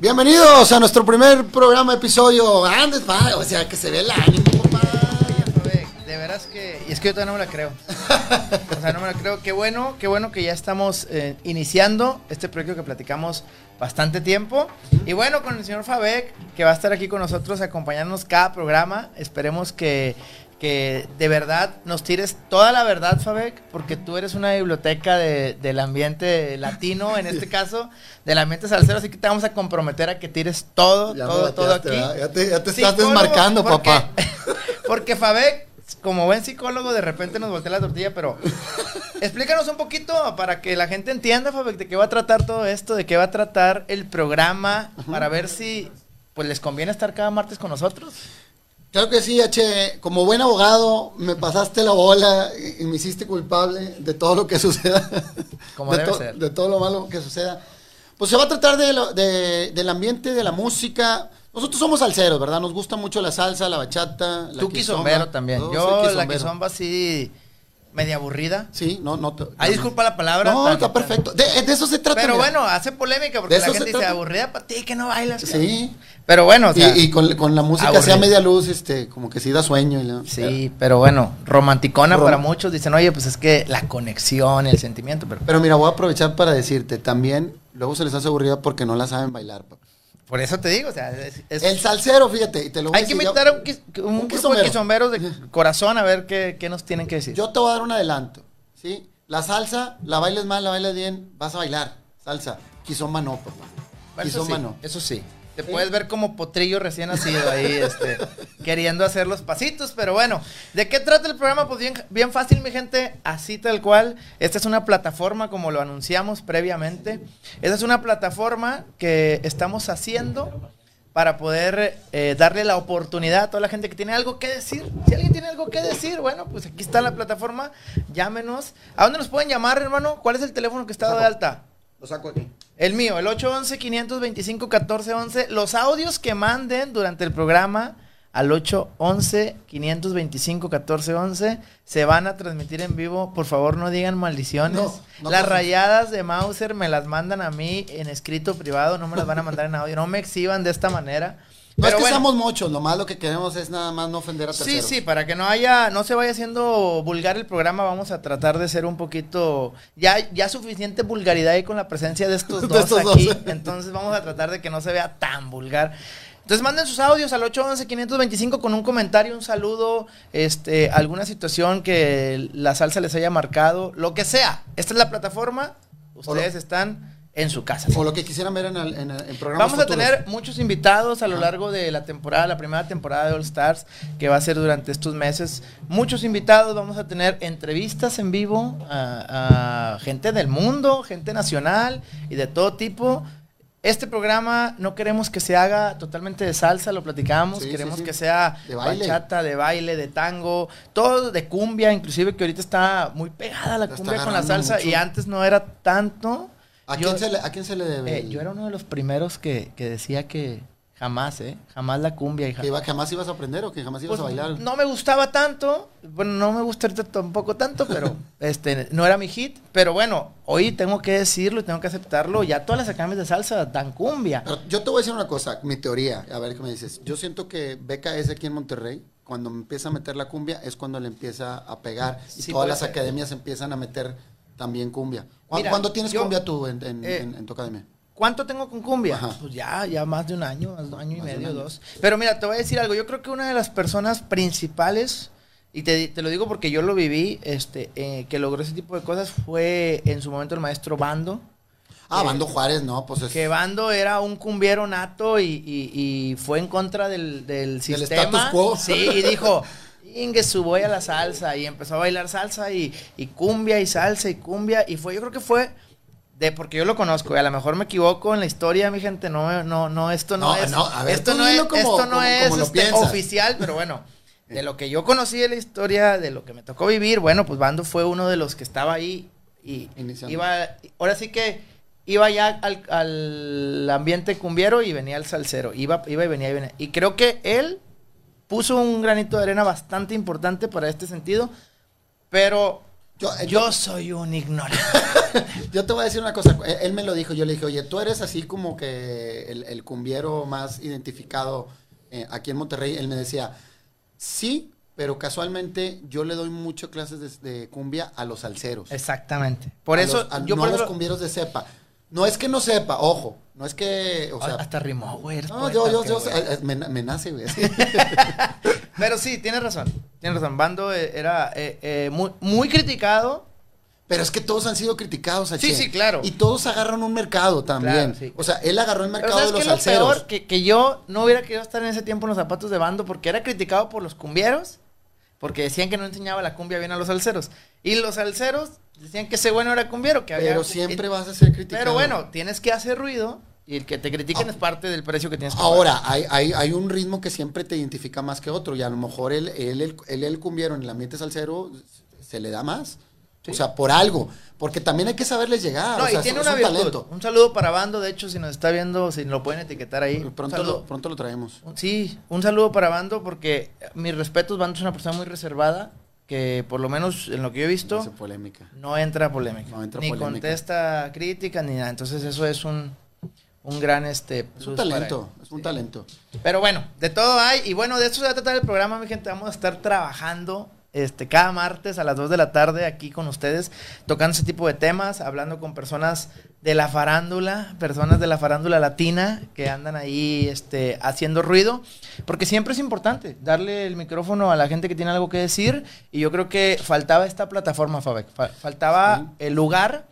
Bienvenidos a nuestro primer programa, episodio. Andes, pa, o sea, que se ve el ánimo, papá. De veras que. Y es que yo todavía no me la creo. O sea, no me la creo. Qué bueno, qué bueno que ya estamos eh, iniciando este proyecto que platicamos bastante tiempo. Y bueno, con el señor Fabek, que va a estar aquí con nosotros acompañándonos cada programa. Esperemos que, que de verdad nos tires toda la verdad, Fabek, porque tú eres una biblioteca de- del ambiente latino, en este caso, del ambiente salsero, así que te vamos a comprometer a que tires todo, Ya todo, todo aquí. Ya te, ya te estás desmarcando, porque- papá. Porque Fabek, como buen psicólogo, de repente nos voltea la tortilla, pero explícanos un poquito para que la gente entienda, Fabek, de qué va a tratar todo esto, de qué va a tratar el programa, para ver si pues les conviene estar cada martes con nosotros. Claro que sí, H. Como buen abogado, me pasaste la bola y y me hiciste culpable de todo lo que suceda. Como de, debe to- ser. de todo lo malo que suceda. Pues se va a tratar de lo- de- del ambiente, de la música. Nosotros somos salseros, ¿verdad? Nos gusta mucho la salsa, la bachata, la Tú quizombero también. Yo la quizombero. así media aburrida. Sí, no, no. te- Ay, disculpa la palabra. No, está perfecto. De, de eso se trata. Pero mira. bueno, hace polémica porque De la gente dice trata. aburrida para ti que no bailas. Sí. Pero bueno, o sea, y, y con, con la música así a aburrido. media luz, este, como que sí da sueño. Y la- Sí, pero bueno, romanticona Rom- para muchos. Dicen, oye, pues es que la conexión, el sentimiento. Pero Pero mira, voy a aprovechar para decirte, también luego se les hace aburrida porque no la saben bailar. papá. Por eso te digo, o sea, es- es- El salsero, fíjate, y te lo voy hay a que decir, yo- invitar a un, un un grupo de quizomberos de corazón a ver qué, qué nos tienen que decir. Yo te voy a dar un adelanto, ¿sí? La salsa, la bailes mal, la bailes bien, vas a bailar. Salsa, quizomba no, papá. Bueno, eso, Quizomba sí, no. eso sí. Te puedes ver como potrillo recién nacido ahí, este, queriendo hacer los pasitos, pero bueno, ¿de qué trata el programa? Pues bien, bien fácil, mi gente, así tal cual. Esta es una plataforma, como lo anunciamos previamente. Esta es una plataforma que estamos haciendo para poder eh, darle la oportunidad a toda la gente que tiene algo que decir. Si alguien tiene algo que decir, bueno, pues aquí está la plataforma, llámenos. ¿A dónde nos pueden llamar, hermano? ¿Cuál es el teléfono que está dado de alta? Lo saco aquí. El mío, el 811-525-1411. Los audios que manden durante el programa al 811-525-1411 se van a transmitir en vivo. Por favor, no digan maldiciones. No, no las rayadas de Mauser me las mandan a mí en escrito privado, no me las van a mandar en audio. No me exhiban de esta manera. No Pero es que bueno. seamos muchos, lo más lo que queremos es nada más no ofender a Sí, terceros. sí, para que no haya, no se vaya haciendo vulgar el programa, vamos a tratar de ser un poquito, ya, ya suficiente vulgaridad ahí con la presencia de estos De dos estos aquí, dos. entonces vamos a tratar de que no se vea tan vulgar. Entonces manden sus audios al 811-525 con un comentario, un saludo, este, alguna situación que la salsa les haya marcado, lo que sea. Esta es la plataforma, ustedes están en su casa. O lo que quisieran ver en, el, en, el- en programas Vamos a futuros. tener muchos invitados a lo largo de la temporada, la primera temporada de All Stars, que va a ser durante estos meses. Muchos invitados, vamos a tener entrevistas en vivo a, a gente del mundo, gente nacional y de todo tipo. Este programa no queremos que se haga totalmente de salsa, lo platicamos, Sí, queremos sí. que sea De baile. bachata, de baile, de tango, todo de cumbia, inclusive que ahorita está muy pegada la cumbia con la salsa y antes no era tanto. ¿A, Yo- quién se le, ¿A quién se le debe? eh, yo era uno de los primeros que, que decía que jamás, ¿eh? Jamás la cumbia. hija. ¿Que iba- jamás ibas a aprender o que jamás ibas Pues, a bailar? no me gustaba tanto, bueno, no me gusta tampoco tanto, pero este no era mi hit. Pero bueno, hoy tengo que decirlo y tengo que aceptarlo. Ya todas las acames de salsa dan cumbia. Pero yo te voy a decir una cosa, mi teoría, a ver qué me dices. Yo siento que BKS aquí en Monterrey, cuando empieza a meter la cumbia, es cuando le empieza a pegar. Y Sí, todas las academias empiezan a meter también cumbia. ¿Cu- Mira, ¿Cuándo tienes yo- cumbia tú en, en- eh, en- en tu academia? ¿Cuánto tengo con cumbia? Ajá. Pues ya, ya más de un año, más de un año y Más medio, año. dos. Pero mira, te voy a decir algo. Yo creo que una de las personas principales, y te, te lo digo porque yo lo viví, este, eh, que logró ese tipo de cosas, fue en su momento el maestro Bando. Ah, eh, Bando Juárez, no, pues es... Que Bando era un cumbiero nato y, y- y fue en contra del, del sistema. status quo. Sí, y dijo, Inge, su voy a la salsa. Y empezó a bailar salsa y, y cumbia y salsa y cumbia. Y fue, yo creo que fue de porque yo lo conozco. Y a lo mejor me equivoco en la historia, mi gente. No, no, no, esto no, No, es. no, a ver, esto no es, como- esto no como- es como este, oficial, pero bueno. De lo que yo conocí de la historia, de lo que me tocó vivir, bueno, pues Bando fue uno de los que estaba ahí y Iniciando. iba, ahora sí que iba ya al, al ambiente cumbiero y venía el salsero, iba, iba y venía y venía. Y creo que él puso un granito de arena bastante importante para este sentido, pero Yo, eh, Yo soy un ignorante. Yo te voy a decir una cosa, él, él me lo dijo, yo le dije, oye, tú eres así como que el, el cumbiero más identificado eh, aquí en Monterrey. Él me decía, sí, pero casualmente yo le doy mucho clases de, de cumbia a los salseros. Exactamente. Por A eso, los- a- yo no por a los cumbieros de cepa. No es que no sepa, ojo, no es que, o sea, hasta rimó, güey. no, poeta, yo, yo, ¿qué, yo, güey? me, me nace, güey. Pero sí, tienes razón. Tienes razón. Bando eh, era eh, eh, muy, muy criticado. Pero es que todos han sido criticados, H. Sí, sí, claro. Y todos agarran un mercado también. Claro, sí. O sea, él agarró el mercado ¿sabes de los es lo salseros. peor? Que, que yo no hubiera querido estar en ese tiempo en los zapatos de bando porque era criticado por los cumbieros. Porque decían que no enseñaba la cumbia bien a los salseros. Y los salseros decían que ese bueno era cumbiero. Que había- Pero siempre vas a ser criticado. Pero bueno, tienes que hacer ruido. Y el que te critiquen Ah. es parte del precio que tienes que pagar. Ahora, hay, hay, hay un ritmo que siempre te identifica más que otro. Y a lo mejor él, él, él, él, el cumbiero en el ambiente salsero se le da más. Sí. O sea, por algo. Porque también hay que saberles llegar. No, o sea, y tiene es una un virtud. talento. Un saludo para Bando, de hecho, si nos está viendo, si lo pueden etiquetar ahí. Pronto lo, pronto lo traemos. Sí, un saludo para Bando porque mis respetos, Bando es una persona muy reservada, que por lo menos en lo que yo he visto, Hace polémica. no entra polémica. No entra ni polémica. contesta críticas ni nada. Entonces eso es un, un gran este Es un talento. Es un Sí. talento. Pero bueno, de todo hay. Y bueno, de eso se va a tratar el programa, mi gente. Vamos a estar trabajando este, cada martes a las 2 de la tarde aquí con ustedes, tocando ese tipo de temas, hablando con personas de la farándula, personas de la farándula latina que andan ahí este, haciendo ruido. Porque siempre es importante darle el micrófono a la gente que tiene algo que decir. Y yo creo que faltaba esta plataforma, Fabek. Fa- faltaba Sí. el lugar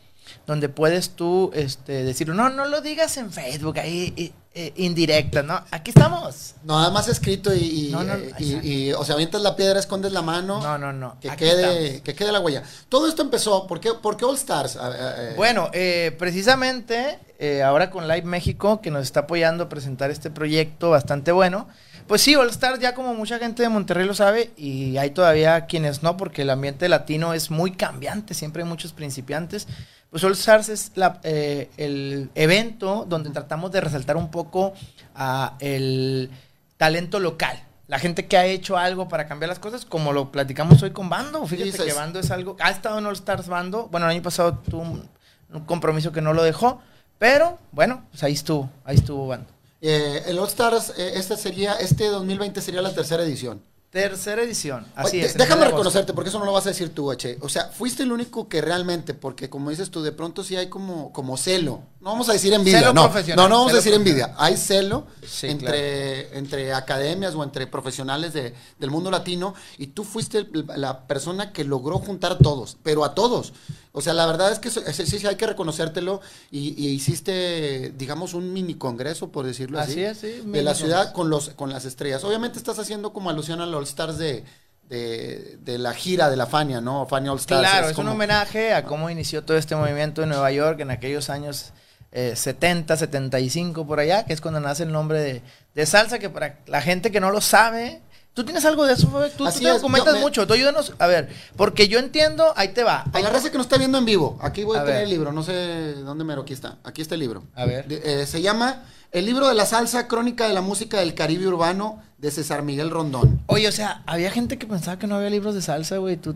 donde puedes tú este, decir, no, no lo digas en Facebook, ahí eh, indirecta, ¿no? Aquí estamos. No, nada más escrito y, y, No, no, eh, y- exacto. y, o sea, avientas la piedra, escondes la mano. No, no, no. Que Aquí quede, estamos. que quede la huella. Todo esto empezó, ¿por qué, por qué All Stars? Eh, Bueno, eh, precisamente ahora con Live México, que nos está apoyando a presentar este proyecto bastante bueno. Pues sí, All Star ya como mucha gente de Monterrey lo sabe y hay todavía quienes no, porque el ambiente latino es muy cambiante, siempre hay muchos principiantes. Pues All Stars es la, eh, el evento donde tratamos de resaltar un poco a el talento local. La gente que ha hecho algo para cambiar las cosas, como lo platicamos hoy con Bando. Fíjate que Bando es algo. Ha estado en All Stars Bando. Bueno, el año pasado tuvo un, un compromiso que no lo dejó. Pero bueno, pues ahí estuvo. Ahí estuvo Bando. eh, el All Stars, eh, este sería, este 2020 sería la tercera edición. Tercera edición. Así Oye, es. Déjame reconocerte, porque eso no lo vas a decir tú, H. O sea, fuiste el único que realmente, porque como dices tú, de pronto sí hay como, como celo. No vamos a decir envidia, Celo no. profesional, No, no vamos a decir envidia. Hay celo Sí, entre, entre academias o entre profesionales de- del mundo latino y tú fuiste el- la persona que logró juntar a todos, pero a todos. O sea, la verdad es que sí, sí, hay que reconocértelo y, y hiciste, digamos, un mini congreso, por decirlo así, Así es, sí, de la ciudad con, los, con las estrellas. Obviamente estás haciendo como alusión al All Stars de, de, de la gira de la Fania, ¿no? Fania All Stars. Claro, es, un como- homenaje a cómo inició todo este movimiento en Nueva York en aquellos años eh, 70, 75 por allá, que es cuando nace el nombre de, de salsa, que para la gente que no lo sabe, ¿tú tienes algo de eso? Tú, te me- mucho, tú ayúdanos, a ver, porque yo entiendo, ahí te va. A ahí la te- raza que nos está viendo en vivo, aquí voy a, A tener ver. el libro, no sé dónde mero, aquí está, aquí está el libro. A ver. De- eh, se llama El libro de la salsa, crónica de la música del Caribe urbano de César Miguel Rondón. Oye, o sea, había gente que pensaba que no había libros de salsa, güey, tú,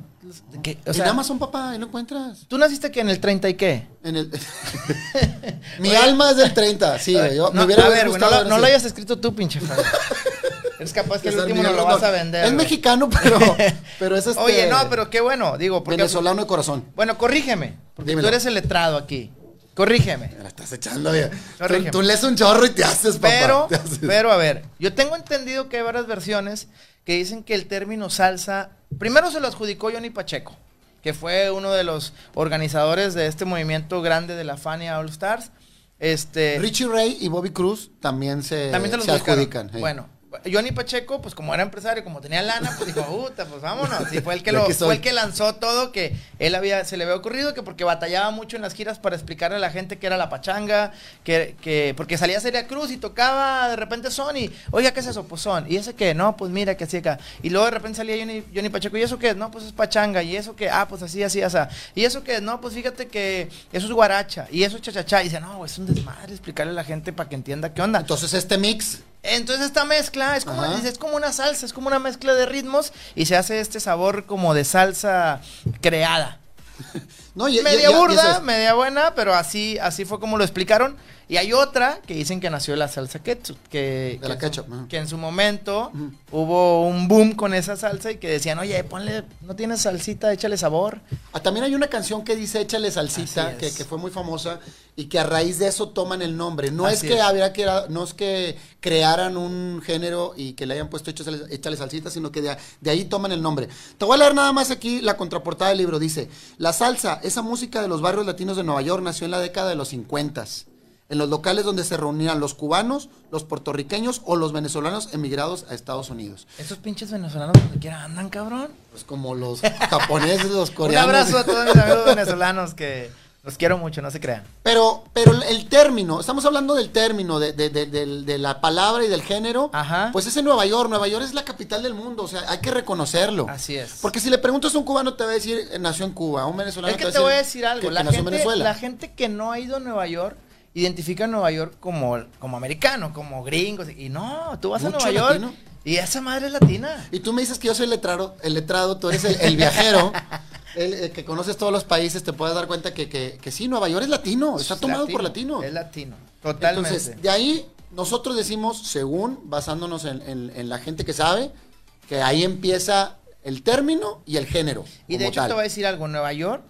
que, o en sea, Amazon, papá, ahí lo encuentras. tú naciste que en el 30 y qué? En el... Mi alma es del 30, sí, güey, No, me hubiera a ver, güey, no, gustado haber no lo hayas escrito tú, pinche Fabi. Eres capaz que el último no lo vas a vender. Es güey. mexicano, pero, pero es este... Oye, no, pero qué bueno, digo, porque Venezolano de corazón. Bueno, corrígeme, porque Dímelo. tú eres el letrado aquí. Corrígeme. Me la estás echando, bien. Tú, lees un chorro y te haces, papá. Pero, te haces. pero a ver, yo tengo entendido que hay varias versiones que dicen que el término salsa, primero se lo adjudicó Johnny Pacheco, que fue uno de los organizadores de este movimiento grande de la Fania All Stars. Este, Richie Ray y Bobby Cruz también se, también se los se adjudican. Bueno, Johnny Pacheco, pues como era empresario, como tenía lana, pues dijo, puta, pues vámonos. Y fue el que lo, fue el que lanzó todo, que él había, se le había ocurrido, que porque batallaba mucho en las giras para explicarle a la gente que era la pachanga, que, que, porque salía Celia Cruz y tocaba de repente Sony. Oiga, ¿qué es eso? Pues son. ¿Y ese qué? No, pues mira, que así acá. Y luego de repente salía Johnny, Johnny Pacheco, ¿y eso qué? No, pues es pachanga. ¿Y eso qué? Ah, pues así, así, así. ¿Y eso qué? No, pues fíjate que eso es guaracha. Y eso es chachachá. Y dice, no, es un desmadre explicarle a la gente para que entienda qué onda. Entonces este mix, Entonces esta mezcla es como, Ajá. es como una salsa, es como una mezcla de ritmos y se hace este sabor como de salsa creada. No, y- media y- burda, es. media buena, pero así, así fue como lo explicaron. Y hay otra que dicen que nació de la salsa ketchup, que, De que ketchup, que en su momento hubo un boom con esa salsa y que decían, oye, ponle, no tienes salsita, échale sabor. Ah, también hay una canción que dice Échale salsita, que, que fue muy famosa y que a raíz de eso toman el nombre. No es que es. había que no es que crearan un género y que le hayan puesto Échale, Échale salsita, sino que de, de ahí toman el nombre. Te voy a leer nada más aquí la contraportada del libro. Dice, la salsa, esa música de los barrios latinos de Nueva York nació en la década de los 50 en los locales donde se reunían los cubanos, los puertorriqueños o los venezolanos emigrados a Estados Unidos. Esos pinches venezolanos donde quiera andan, cabrón. Pues como los japoneses, los Un coreanos. abrazo a todos mis amigos venezolanos que los quiero mucho, no se crean. Pero, pero el término, estamos hablando del término, de, de- de- de la palabra y del género. Ajá. Pues es en Nueva York. Nueva York es la capital del mundo. O sea, hay que reconocerlo. Así es. Porque si le preguntas a un cubano, te va a decir, eh, nació en Cuba. A un venezolano Es que va te voy a decir algo, que- que la, en gente, Venezuela. la gente que no ha ido a Nueva York identifica a Nueva York como, como americano, como gringos. Y no, tú vas Mucho a Nueva York latino. y esa madre es latina. Y tú me dices que yo soy el letrado, el letrado tú eres el, el viajero, el, el que conoces todos los países, te puedes dar cuenta que, que, que sí, Nueva York es latino, está tomado por latino. Es latino, totalmente. Entonces, de ahí nosotros decimos, según, basándonos en, en- en la gente que sabe, que ahí empieza el término y el género. y de hecho tal. te voy a decir algo, Nueva York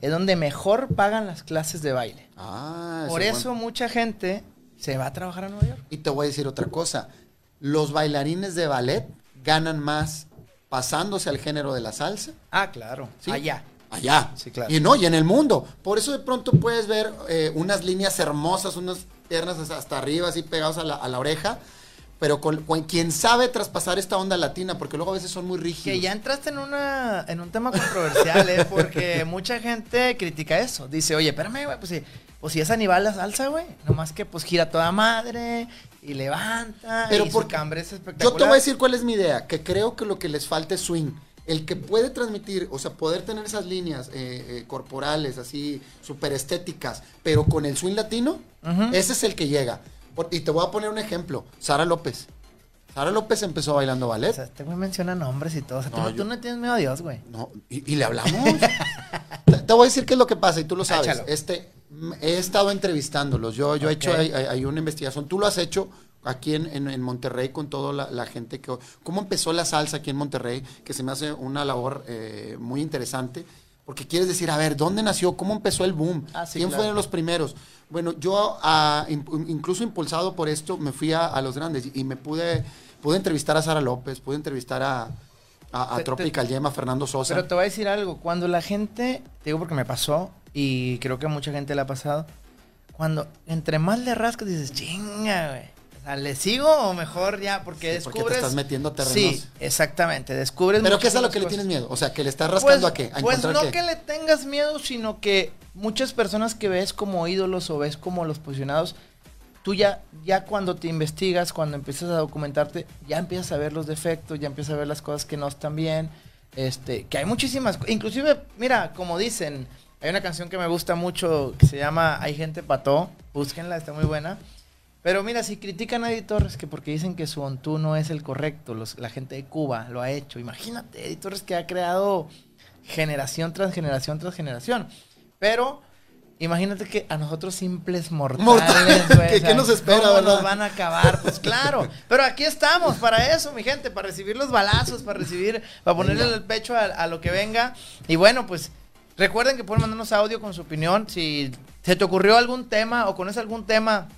es donde mejor pagan las clases de baile. Ah, Por eso bueno. mucha gente se va a trabajar a Nueva York. Y te voy a decir otra cosa. Los bailarines de ballet ganan más pasándose al género de la salsa. Ah, claro, ¿sí? allá. Allá. Sí, claro. Y no, y en el mundo. Por eso de pronto puedes ver eh, unas líneas hermosas, unas piernas hasta- hasta arriba, así pegados a la, a la oreja. Pero con, con quien sabe traspasar esta onda latina, porque luego a veces son muy rígidos. Que ya entraste en una en un tema controversial, ¿eh? Porque mucha gente critica eso. Dice, oye, espérame, güey, pues si, pues si es Aníbal la salsa, güey. Nomás que pues gira toda madre y levanta. Pero y por- su cambre es espectacular. Yo te voy a decir cuál es mi idea, que creo que lo que les falta es swing. El que puede transmitir, o sea, poder tener esas líneas eh, eh, corporales, así, súper estéticas, pero con el swing latino, ese es el que llega. Y te voy a poner un ejemplo, Sara López. Sara López empezó bailando ballet. O sea, este güey menciona nombres y todo. O sea, tú, No, yo- tú no tienes miedo a Dios, güey. No, y, y le hablamos. te, te voy a decir qué es lo que pasa y tú lo sabes. Échalo. Este, he estado entrevistándolos. Yo, yo he hecho hay una investigación. Tú lo has hecho aquí en, en- en Monterrey con toda la, la gente que. ¿Cómo empezó la salsa aquí en Monterrey? Que se me hace una labor eh, muy interesante. Porque quieres decir, a ver, ¿dónde nació? ¿Cómo empezó el boom? Ah, sí, ¿Quién claro. fueron los primeros? Bueno, yo, ah, incluso impulsado por esto, me fui a, a los grandes y me pude, pude entrevistar a Sara López, pude entrevistar a, a, a Tropical Yema, Fernando Sosa. Pero te voy a decir algo. Cuando la gente, te digo porque me pasó y creo que a mucha gente le ha pasado. Cuando entre más le rascas dices, chinga, güey. Sea, ¿le sigo o mejor ya? Porque Sí, porque te descubres. estás metiendo terrenos. Sí, exactamente. Descubres. ¿Pero qué es a lo que le tienes miedo? O sea, que le estás rascando a qué? ¿A pues no qué? que le tengas miedo, sino que muchas personas que ves como ídolos o ves como los posicionados, tú ya, ya cuando te investigas, cuando empiezas a documentarte, ya empiezas a ver los defectos, ya empiezas a ver las cosas que no están bien, este, que hay muchísimas, inclusive, mira, como dicen, hay una canción que me gusta mucho que se llama Hay gente pató, búsquenla, está muy buena. Pero mira, si critican a Eddie Torres que porque dicen que su ontú no es el correcto, los- la gente de Cuba lo ha hecho. Imagínate, Eddie Torres que ha creado generación tras generación tras generación. Pero imagínate que a nosotros simples mortales, Mortales, güey, ¿qué- nos espera, ¿cómo verdad? nos van a acabar? Pues claro. Pero aquí estamos para eso, mi gente, para recibir los balazos, para recibir, para ponerle Venga. el pecho a, a lo que venga. Y bueno, pues recuerden que pueden mandarnos audio con su opinión. Si se te ocurrió algún tema o conoces algún tema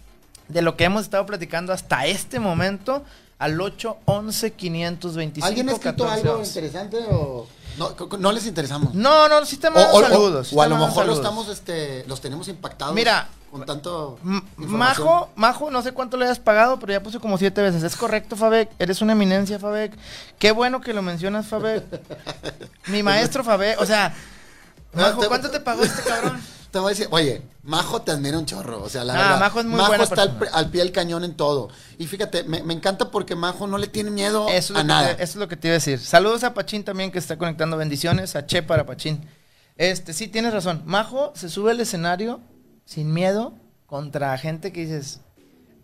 de lo que hemos estado platicando hasta este momento, al 811 525 ¿Alguien ha escrito 14, algo 11. interesante o no, no les interesamos? No, no, sí te mandan o- saludos. o a lo mejor los estamos, este, los tenemos impactados. Mira, con tanto. Majo, Majo, no sé cuánto le hayas pagado, pero ya puse como siete veces. Es correcto, Fabek. Eres una eminencia, Fabek. Qué bueno que lo mencionas, Fabek. Mi maestro, Fabek. O sea, Majo, ¿cuánto te pagó este cabrón? Te voy a decir, oye, Majo te admira un chorro, o sea, la Ah, verdad. Majo es muy buena está al, pie del cañón en todo. Y fíjate, me, me encanta porque Majo no le tiene miedo Eso a nada. te, eso es lo que te iba a decir. Saludos a Pachín también que está conectando bendiciones. A Che para Pachín. Este, sí, tienes razón. Majo se sube al escenario sin miedo contra gente que dices.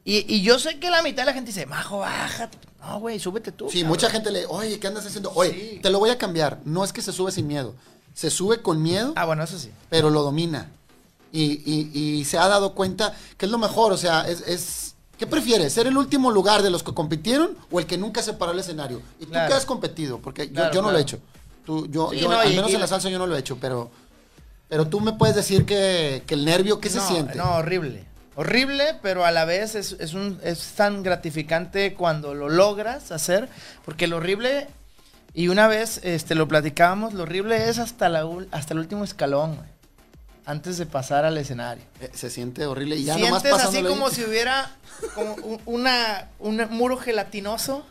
Y, y yo sé que la mitad de la gente dice, Majo, bájate. No, güey, súbete tú. Sí, cabrón". mucha gente le, oye, ¿qué andas haciendo? Oye, Sí. te lo voy a cambiar. No es que se sube sin miedo. Se sube con miedo, Ah, bueno, eso sí. pero lo domina. Y, y- y se ha dado cuenta que es lo mejor, o sea, es... es- ¿Qué prefieres? ¿Ser el último lugar de los que compitieron o el que nunca se paró el escenario? Y tú que has competido, porque yo- Claro, yo, no lo he hecho. Tú, yo, Sí, yo- no, al menos y- en la salsa yo no lo he hecho, pero, pero tú me puedes decir que, que el nervio, ¿qué se siente? No, horrible. Horrible, pero a la vez es, es un, es tan gratificante cuando lo logras hacer, porque lo horrible, y una vez este, lo platicábamos, lo horrible es hasta, la, hasta el último escalón, güey, antes de pasar al escenario. Eh, se siente horrible y ya nomás Sientes así ahí- como si hubiera como un, una, un muro gelatinoso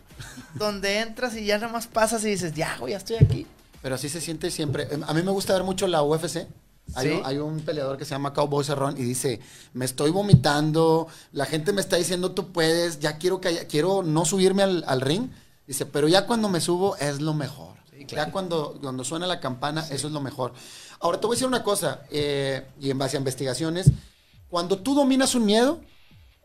donde entras y ya nomás pasas y dices, ya, güey, ya estoy aquí. Pero así se siente siempre. Em, A mí me gusta ver mucho la UFC. Hay, ¿Sí? un, hay un peleador que se llama Cowboy Cerrón y dice, me estoy vomitando, la gente me está diciendo tú puedes, ya quiero que quiero no subirme al, al ring. Dice, pero ya cuando me subo es lo mejor. Ya cuando, cuando suena la campana, eso es lo mejor. Ahora te voy a decir una cosa, eh, y en base a investigaciones, cuando tú dominas un miedo,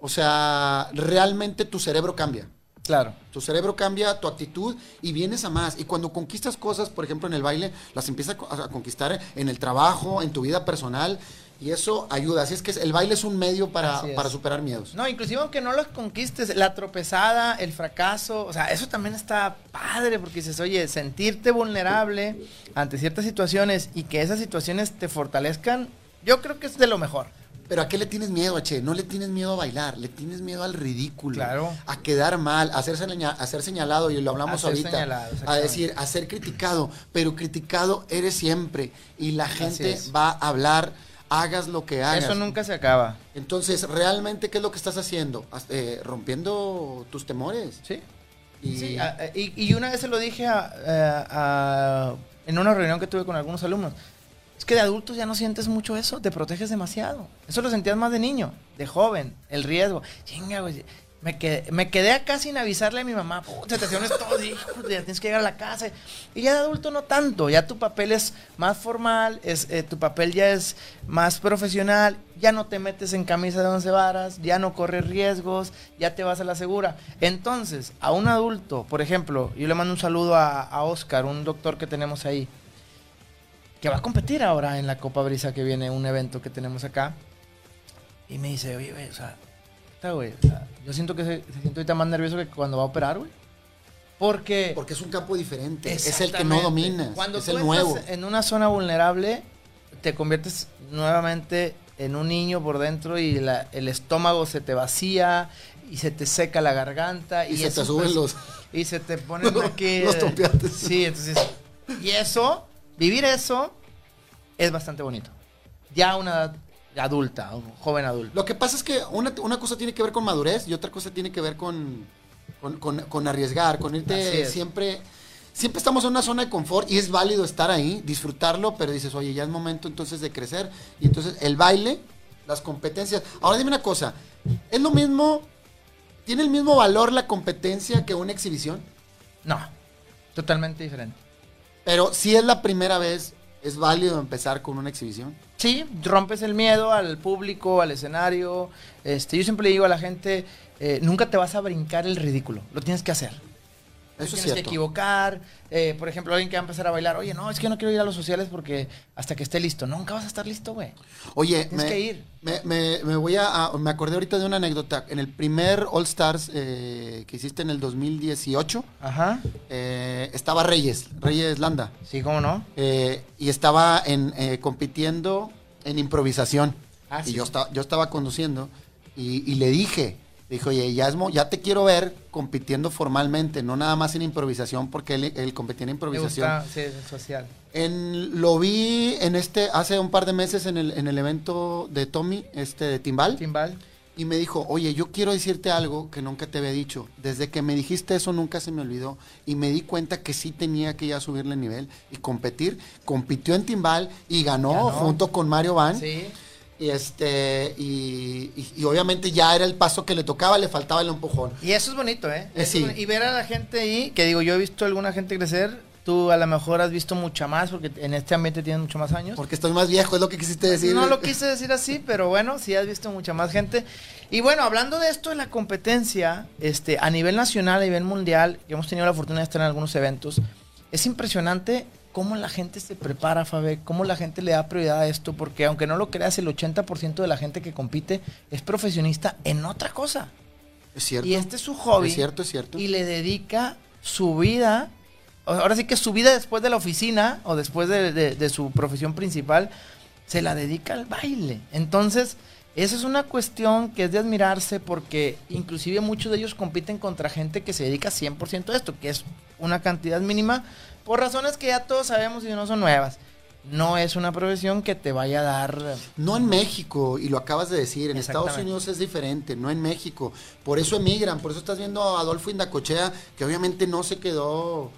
o sea, realmente tu cerebro cambia. Claro. Tu cerebro cambia, tu actitud y vienes a más. Y cuando conquistas cosas, por ejemplo, en el baile, las empiezas a conquistar en el trabajo, en tu vida personal. Y eso ayuda. Así es que el baile es un medio para, para superar miedos. No, inclusive aunque no los conquistes, la tropezada, el fracaso, o sea, eso también está padre porque dices, oye, sentirte vulnerable ante ciertas situaciones y que esas situaciones te fortalezcan, yo creo que es de lo mejor. Pero ¿a qué le tienes miedo, H? No le tienes miedo a bailar, le tienes miedo al ridículo. Claro. A quedar mal, a ser, seña- a ser señalado, y lo hablamos A ahorita. señalado, a decir, a ser criticado. Pero criticado eres siempre. Y la gente va a hablar, hagas lo que hagas. Eso nunca se acaba. Entonces, realmente, ¿qué es lo que estás haciendo? Eh, rompiendo tus temores. Sí. Y, Sí, a- a- y, y una vez se lo dije a- a- a- en una reunión que tuve con algunos alumnos. Es que de adultos ya no sientes mucho eso, te proteges demasiado. Eso lo sentías más de niño, de joven, el riesgo. Chinga, güey. Me quedé, me quedé acá sin avisarle a mi mamá. Puta, te todo, hijo, ya tienes que llegar a la casa. Y ya de adulto no tanto. Ya tu papel es más formal, es, eh, tu papel ya es más profesional. Ya no te metes en camisa de once varas, ya no corres riesgos, ya te vas a la segura. Entonces, a un adulto, por ejemplo, yo le mando un saludo a, a Oscar, un doctor que tenemos ahí, que va a competir ahora en la Copa Brisa que viene, un evento que tenemos acá. Y me dice, oye, o sea, puta, güey, o sea, yo siento que se, se siente ahorita más nervioso que cuando va a operar, güey. Porque... porque es un campo diferente. Es el que no dominas. Cuando es tú el nuevo. estás en una zona vulnerable, te conviertes nuevamente en un niño por dentro y la- el estómago se te vacía y se te seca la garganta. Y Y, se te suben pues, los- Y se te ponen aquí... Los eh, tompiates. Sí, entonces... Y eso, vivir eso, es bastante bonito. Ya a una edad adulta, un joven adulto. Lo que pasa es que una, una cosa tiene que ver con madurez y otra cosa tiene que ver con, con, con- con arriesgar, con irte siempre... Siempre estamos en una zona de confort y es válido estar ahí, disfrutarlo, pero dices, oye, ya es momento entonces de crecer. Y entonces el baile, las competencias. Ahora dime una cosa, ¿es lo mismo, tiene el mismo valor la competencia que una exhibición? No, totalmente diferente. Pero si es la primera vez, ¿es válido empezar con una exhibición? Sí, rompes el miedo al público, al escenario. Este, yo siempre le digo a la gente, eh, nunca te vas a brincar el ridículo, lo tienes que hacer. Eso es tienes que equivocar. eh, por ejemplo, alguien que va a empezar a bailar, oye, no, es que no quiero ir a los sociales porque hasta que esté listo. Nunca vas a estar listo, güey. Oye, Tienes me, que ir. Me, me- me voy a, a- me acordé ahorita de una anécdota. En el primer All Stars eh, que hiciste en el 2018, Ajá. eh, estaba Reyes, Reyes Landa, Sí, ¿cómo no? y estaba en, compitiendo en improvisación. Ah, y sí. yo, estaba yo estaba conduciendo y, y le dije, dije, oye, ya, te quiero ver compitiendo formalmente, no nada más en improvisación, porque él, él competía en Me improvisación. gusta, sí, es social. En, lo vi en este, hace un par de meses en el, en el evento de Tommy, este de Timbal, Timbal. y me dijo, oye, yo quiero decirte algo que nunca te había dicho. Desde que me dijiste eso nunca se me olvidó. Y me di cuenta que sí tenía que ya subirle el nivel y competir. Compitió en Timbal y ganó, Ganó. junto con Mario Van. Sí. Y, este, y, y- y obviamente ya era el paso que le tocaba, le faltaba el empujón. Y eso es bonito, ¿eh? Eh, sí. Y ver a la gente ahí, que digo, yo he visto a alguna gente crecer, tú a lo mejor has visto mucha más, porque en este ambiente tienes mucho más años. Porque estoy más viejo, es lo que quisiste decir. No lo quise decir así, pero bueno, sí has visto mucha más gente. Y bueno, hablando de esto de la competencia, este, a nivel nacional, a nivel mundial, que hemos tenido la fortuna de estar en algunos eventos, es impresionante cómo la gente se prepara, Fabe, cómo la gente le da prioridad a esto, porque aunque no lo creas, el 80% de la gente que compite es profesionista en otra cosa. Es cierto. Y este es su hobby. Es cierto, es cierto. Y le dedica su vida, ahora sí que su vida después de la oficina o después de, de- de su profesión principal, se la dedica al baile. Entonces, esa es una cuestión que es de admirarse porque inclusive muchos de ellos compiten contra gente que se dedica 100% a esto, que es una cantidad mínima, por razones que ya todos sabemos y no son nuevas. No es una profesión que te vaya a dar... No en México, y lo acabas de decir, en Estados. Unidos es diferente, no en México. Por eso emigran, por eso estás viendo a Adolfo Indacochea, que obviamente no se quedó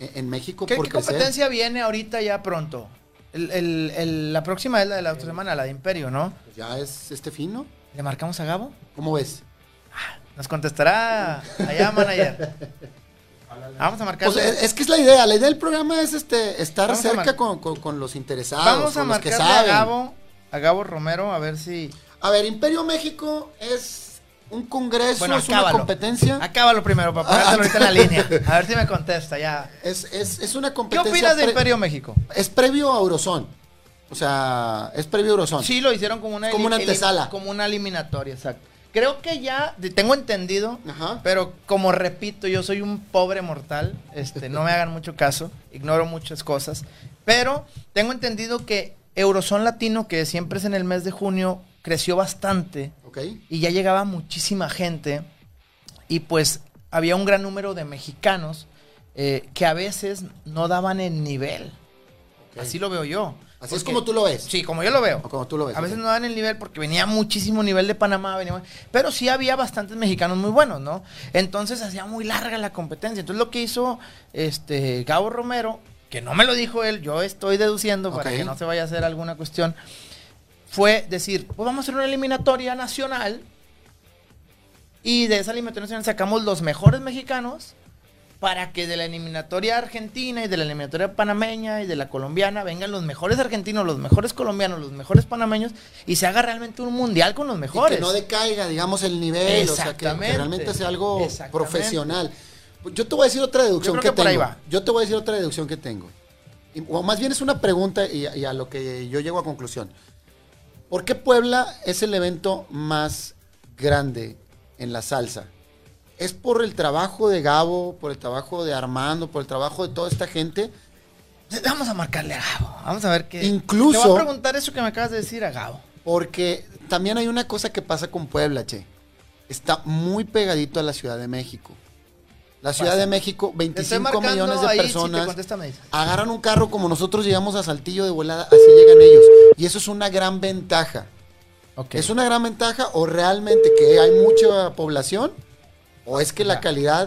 en, en México ¿Qué, por qué crecer. competencia viene ahorita ya pronto? El- el- el- la próxima es la de la otra semana, la de Imperio, ¿no? Pues ya es este fino. ¿Le marcamos a Gabo? ¿Cómo ves? Nos contestará allá, manager. Vamos a marcar. Pues es, es que es la idea, la idea del programa es este estar Vamos cerca con, con- con los interesados, Vamos a con los que marcarle a. Gabo, a Gabo Romero, a ver si. A ver, Imperio México es un congreso, Bueno, es una competencia. Acábalo primero para ponértelo Ah, ahorita en la línea. A ver si me contesta ya. Es, es, es una ¿Qué competencia. opinas de Imperio México? Es previo a Eurozone. O sea, es previo a Eurozone. Sí, lo hicieron como una, como una antesala. Como una eliminatoria, exacto. Creo que ya, tengo entendido, Ajá. pero como repito, yo soy un pobre mortal, este, no me hagan mucho caso, ignoro muchas cosas, pero tengo entendido que Eurozone Latino, que siempre es en el mes de junio, creció bastante y ya llegaba muchísima gente y pues había un gran número de mexicanos eh, que a veces no daban el nivel. Así lo veo yo. Así es como tú lo ves. Sí, como yo lo veo. O como tú lo ves. A veces no dan el nivel porque venía muchísimo nivel de Panamá, venía- pero sí había bastantes mexicanos muy buenos, ¿no? Entonces hacía muy larga la competencia. Entonces lo que hizo este Gabo Romero, que no me lo dijo él, yo estoy deduciendo para que no se vaya a hacer alguna cuestión, fue decir, pues vamos a hacer una eliminatoria nacional y de esa eliminatoria nacional sacamos los mejores mexicanos para que de la eliminatoria argentina y de la eliminatoria panameña y de la colombiana vengan los mejores argentinos, los mejores colombianos, los mejores panameños y se haga realmente un mundial con los Y mejores. que no decaiga, digamos, el nivel, o sea, que- realmente sea algo profesional. Yo te voy a decir otra deducción Yo que, creo que por ahí tengo. va. Yo te voy a decir otra deducción que tengo. Y- o más bien es una pregunta y, y a lo que yo llego a conclusión. ¿Por qué Puebla es el evento más grande en la salsa? ¿Es por el trabajo de Gabo, por el trabajo de Armando, por el trabajo de toda esta gente? Vamos a marcarle a Gabo. Vamos a ver qué. Incluso- Le voy a preguntar eso que me acabas de decir a Gabo. Porque también hay una cosa que pasa con Puebla, che. Está muy pegadito a la Ciudad de México. La Ciudad de México, Te estoy 25 marcando millones de ahí, Si personas. te dices. agarran un carro como nosotros llegamos a Saltillo de volada, así llegan ellos. Y eso es una gran ventaja. Ok. ¿Es una gran ventaja o realmente que hay mucha población? ¿O es que la calidad...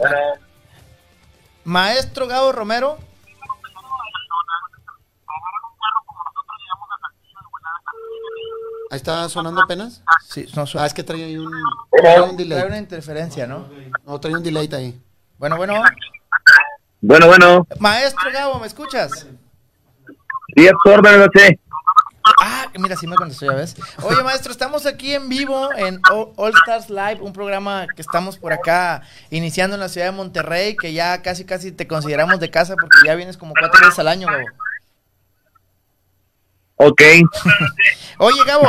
Maestro Gabo Romero. Ahí está sonando apenas? Sí, no Ah, es que trae ahí un, trae un Trae delay. una interferencia, ¿no? No, trae un delay ahí. Bueno, bueno. Bueno, bueno, Maestro Gabo, ¿me escuchas? sí, a tus órdenes, H. Ah, mira, sí me contestó, ya ves. Oye, maestro, estamos aquí en vivo en All Stars Live, un programa que estamos por acá iniciando en la ciudad de Monterrey, que ya casi, casi te consideramos de casa porque ya vienes como cuatro veces al año, Gabo. Ok, Oye, Gabo,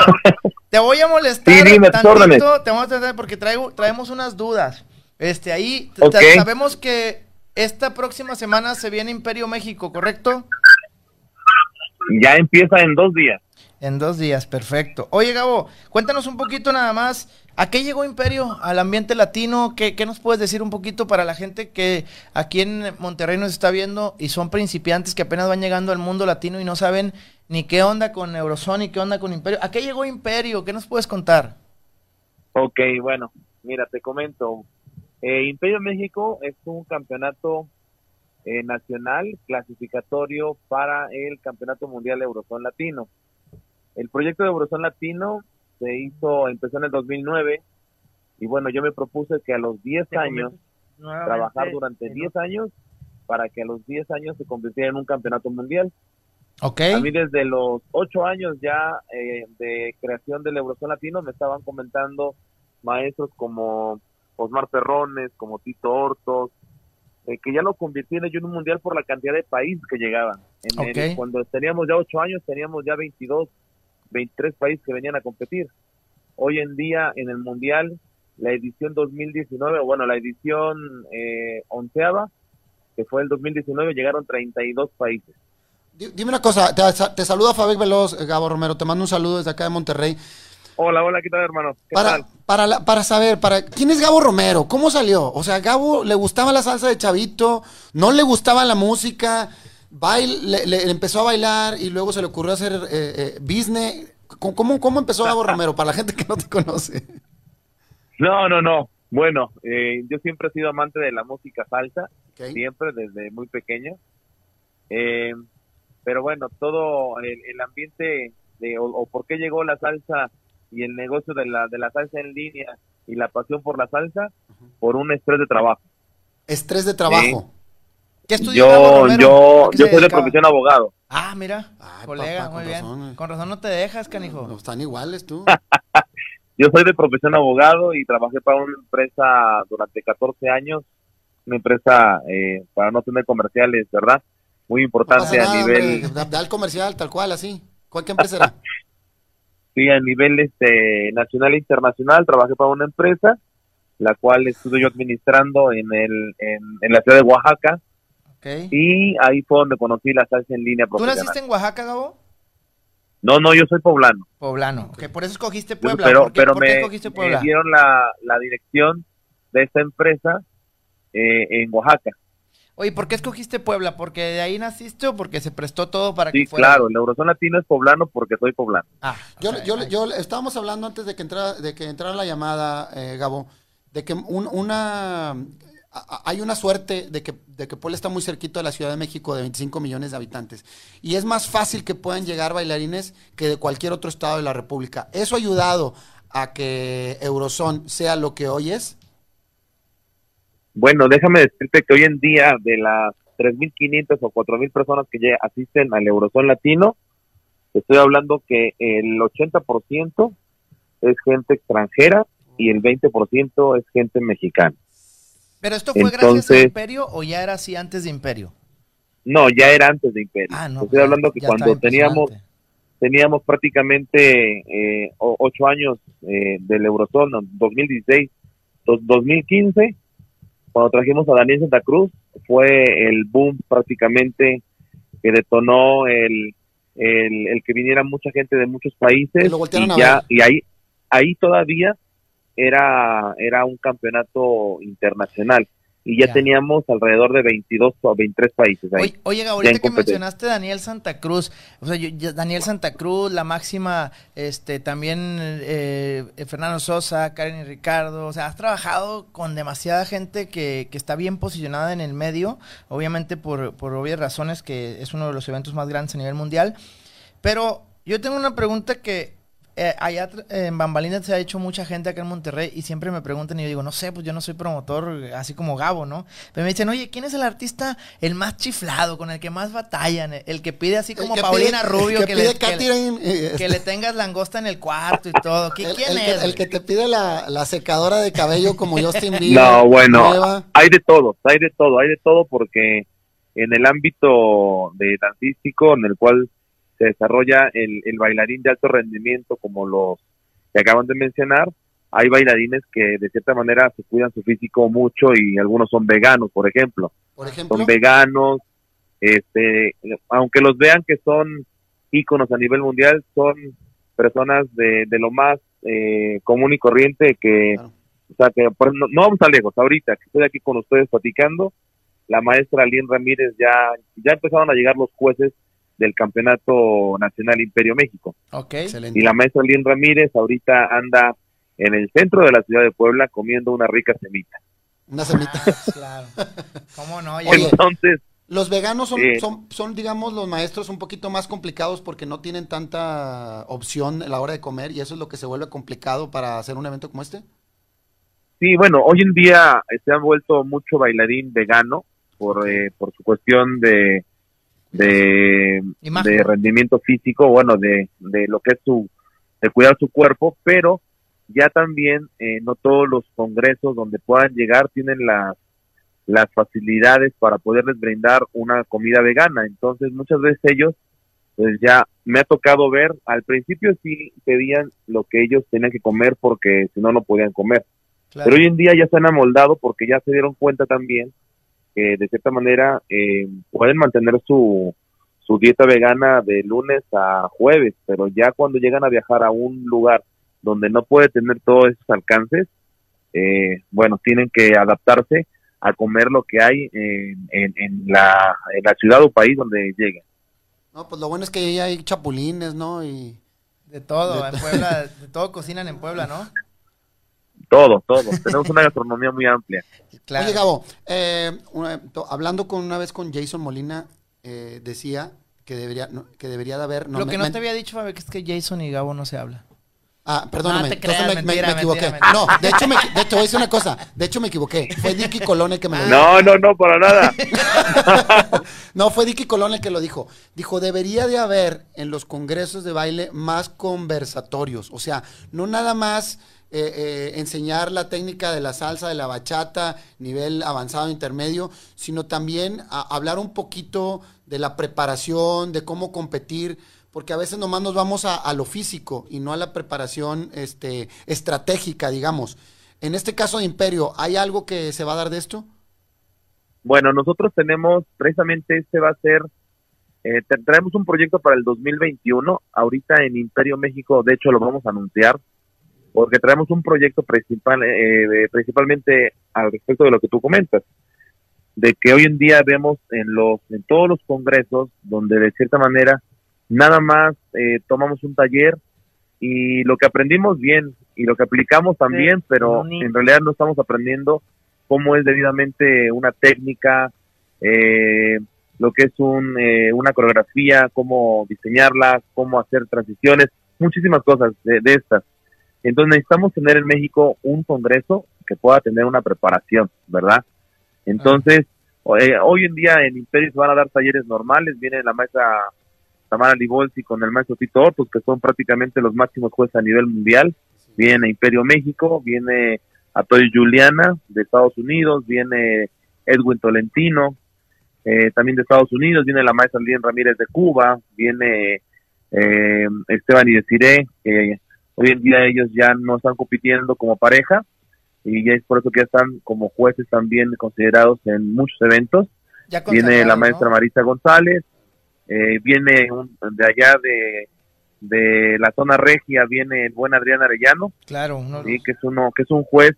te voy a molestar Sí, dime, tantito, te vamos a tratar porque traigo, traemos unas dudas. Este, ahí sabemos que esta próxima semana se viene Imperio México, ¿correcto? Ya empieza en dos días. En dos días, perfecto. Oye, Gabo, cuéntanos un poquito nada más. ¿A qué llegó Imperio? ¿Al ambiente latino? ¿Qué, qué nos puedes decir un poquito para la gente que aquí en Monterrey nos está viendo y son principiantes que apenas van llegando al mundo latino y no saben ni qué onda con Eurozone ni qué onda con Imperio? ¿A qué llegó Imperio? ¿Qué nos puedes contar? Ok, bueno, mira, te comento. Eh, Imperio México es un campeonato eh, nacional clasificatorio para el Campeonato Mundial Eurozone Latino. El proyecto de Eurozone Latino se hizo, empezó en el 2009 y bueno, yo me propuse que a los 10 años, trabajar durante 10 años para que a los 10 años se convirtiera en un campeonato mundial. Ok. A mí desde los ocho años ya eh, de creación del Eurozone Latino me estaban comentando maestros como Osmar Perrones, como Tito Hortos, eh, que ya lo convirtieron en un mundial por la cantidad de países que llegaban. En el- cuando teníamos ya ocho años, teníamos ya 22, 23 países que venían a competir. Hoy en día, en el mundial, la edición 2019, o bueno, la edición eh, onceava, que fue el 2019, llegaron 32 países. Di- Dime una cosa, te, te saluda Fabián Veloz, eh, Gabo Romero, te mando un saludo desde acá de Monterrey. Hola, hola, ¿qué tal, hermano? ¿Qué Para, tal? para, la- para saber, para ¿quién es Gabo Romero? ¿Cómo salió? O sea, Gabo le gustaba la salsa de chavito, no le gustaba la música, bail, le, le- empezó a bailar y luego se le ocurrió hacer eh, eh, business. ¿Cómo, cómo, empezó Gabo Romero? Para la gente que no te conoce. No, no, no. Bueno, eh, yo siempre he sido amante de la música salsa, siempre, desde muy pequeño. Eh, pero bueno, todo el, el ambiente de, o, o por qué llegó la salsa y el negocio de la, de la salsa en línea y la pasión por la salsa, por un estrés de trabajo. Estrés de trabajo. ¿Qué estudió Yo, yo, ¿A qué yo soy de profesión abogado. Ah, mira, Ay, colega, papá, muy con bien. razón, eh. Con razón no te dejas, canijo. No, están iguales tú. Yo soy de profesión abogado y trabajé para una empresa durante 14 años, una empresa, eh, para no tener comerciales, ¿verdad? Muy No importante a nivel, da- da al comercial, tal cual, así. ¿Cuál qué empresa era? sí, a nivel este, nacional e internacional. Trabajé para una empresa, la cual estuve yo administrando en, el, en, en la ciudad de Oaxaca y ahí fue donde conocí la salsa en línea ¿Tú naciste en Oaxaca, Gabo? No, no, yo soy poblano. Poblano. Ok, por eso escogiste Puebla. pero ¿Por qué, pero por qué me, dieron la, la dirección de esta empresa eh, en Oaxaca. Oye, ¿por qué escogiste Puebla? ¿Porque de ahí naciste o porque se prestó todo para Sí, que fuera? claro, el Eurozón Latino es poblano porque soy poblano. Ah, Yo, yo, yo estábamos hablando antes de que entrara, de que entrara la llamada, eh, Gabo, de que un- una hay una suerte de que, de que Puebla está muy cerquito de la Ciudad de México de 25 millones de habitantes. Y es más fácil que puedan llegar bailarines que de cualquier otro estado de la República. ¿Eso ha ayudado a que Eurozón sea lo que hoy es? Bueno, déjame decirte que hoy en día de las 3.500 o 4.000 personas que ya asisten al Eurozón Latino, estoy hablando que el 80% es gente extranjera y el 20% es gente mexicana. ¿Pero esto fue gracias Entonces- a Imperio o ya era así antes de Imperio? No, ya era antes de Imperio. Ah, no. estoy hablando que cuando teníamos teníamos prácticamente eh, ocho años eh, del Eurozón, no, 2016, dos- 2015, cuando trajimos a Daniel Santa Cruz, fue el boom prácticamente que detonó el, el, el que viniera mucha gente de muchos países. Y ya y ahí ahí todavía era era un campeonato internacional y ya, Ya. teníamos alrededor de 22 o 23 países ahí. Oye, ahorita que mencionaste Daniel Santa Cruz, o sea, yo- Daniel Santa Cruz, la máxima, este, también eh, Fernando Sosa, Karen y Ricardo, o sea, has trabajado con demasiada gente que, que está bien posicionada en el medio, obviamente por, por obvias razones que es uno de los eventos más grandes a nivel mundial, pero yo tengo una pregunta que eh, allá en Bambalinas se ha hecho mucha gente acá en Monterrey y siempre me preguntan y yo digo, no sé, pues yo no soy promotor eh, así como Gabo, ¿no? Pero me dicen, oye, ¿quién es el artista el más chiflado, con el que más batallan? El que pide así como Paulina pide- Rubio, que, que le, que le- eh, que le tengas langosta en el cuarto y todo. ¿Qui- el, ¿Quién el que, es? el que te pide la, la secadora de cabello como Justin Bieber. No, bueno, nueva. hay de todo, hay de todo, hay de todo porque en el ámbito de dancístico en el cual se desarrolla el, el bailarín de alto rendimiento como los que acaban de mencionar, hay bailarines que de cierta manera se cuidan su físico mucho y algunos son veganos, por ejemplo, Por ejemplo. son veganos, este, aunque los vean que son íconos a nivel mundial, son personas de, de lo más eh, común y corriente que, Claro. o sea, que por- no, no vamos a lejos, ahorita que estoy aquí con ustedes platicando, la maestra Lien Ramírez ya, ya empezaron a llegar los jueces del Campeonato Nacional Imperio México. Ok. Excelente. Y la maestra Lien Ramírez ahorita anda en el centro de la ciudad de Puebla comiendo una rica semita. Una semita. Ah, claro. ¿Cómo no? Ya- Oye, Entonces, Los veganos son, Eh. son, son, digamos, los maestros un poquito más complicados porque no tienen tanta opción a la hora de comer y eso es lo que se vuelve complicado para hacer un evento como este. Sí, bueno, hoy en día se han vuelto mucho bailarín vegano por, eh, por su cuestión de, de, de rendimiento físico, bueno, de, de lo que es su, de cuidar su cuerpo, pero ya también eh, no todos los congresos donde puedan llegar tienen las, las facilidades para poderles brindar una comida vegana. Entonces muchas veces ellos, pues ya me ha tocado ver, al principio sí pedían lo que ellos tenían que comer porque si no, no podían comer. Pero hoy en día ya se han amoldado porque ya se dieron cuenta también que de cierta manera eh, pueden mantener su, su dieta vegana de lunes a jueves, pero ya cuando llegan a viajar a un lugar donde no puede tener todos esos alcances, eh, bueno, tienen que adaptarse a comer lo que hay en, en, la, en la ciudad o país donde lleguen. No, pues lo bueno es que ahí hay chapulines, ¿no? Y de todo, en Puebla, de todo cocinan en Puebla, ¿no? Todo, todo. Tenemos una gastronomía muy amplia. Claro. Oye, Gabo, eh, hablando con una vez con Jason Molina, eh, decía que debería, que debería de haber... Lo que no te había dicho, Fabi, que es que Jason y Gabo no se hablan. Ah, perdóname. No Entonces me, equivoqué. No, de hecho, me, de hecho, voy a decir una cosa. De hecho, me equivoqué. Fue Dicky Colón el que me lo dijo. No, no, no, para nada. no, fue Dicky Colón el que lo dijo. Dijo, debería de haber en los congresos de baile más conversatorios. O sea, no nada más eh, eh, enseñar la técnica de la salsa, de la bachata, nivel avanzado, intermedio, sino también hablar un poquito de la preparación, de cómo competir porque a veces nomás nos vamos a, lo físico y no a la preparación este, estratégica, digamos. En este caso de Imperio, ¿hay algo que se va a dar de esto? Bueno, nosotros tenemos, precisamente este va a ser, eh, traemos un proyecto para el 2021, ahorita en Imperio México, de hecho lo vamos a anunciar, porque traemos un proyecto principal, eh, principalmente al respecto de lo que tú comentas, de que hoy en día vemos en los, en todos los congresos, donde de cierta manera nada más eh, tomamos un taller y lo que aprendimos bien y lo que aplicamos también, pero en realidad no estamos aprendiendo cómo es debidamente una técnica, eh, lo que es un, eh, una coreografía, cómo diseñarla, cómo hacer transiciones, muchísimas cosas de, estas. Entonces necesitamos tener en México un congreso que pueda tener una preparación, ¿verdad? Entonces, hoy en día en Imperio se van a dar talleres normales, viene la maestra Tamara Libolsi con el maestro Tito Otos, que son prácticamente los máximos jueces a nivel mundial. Viene Imperio México, viene Atoy Juliana de Estados Unidos, viene Edwin Tolentino, eh, también de Estados Unidos, viene la maestra Lien Ramírez de Cuba, viene eh, Esteban y Desiree, que hoy en día ellos ya no están compitiendo como pareja y ya es por eso que ya están como jueces también considerados en muchos eventos. Viene la maestra Marisa González, eh, viene de allá de, de la zona regia, viene el buen Adrián Arellano, claro, que es uno, que es un juez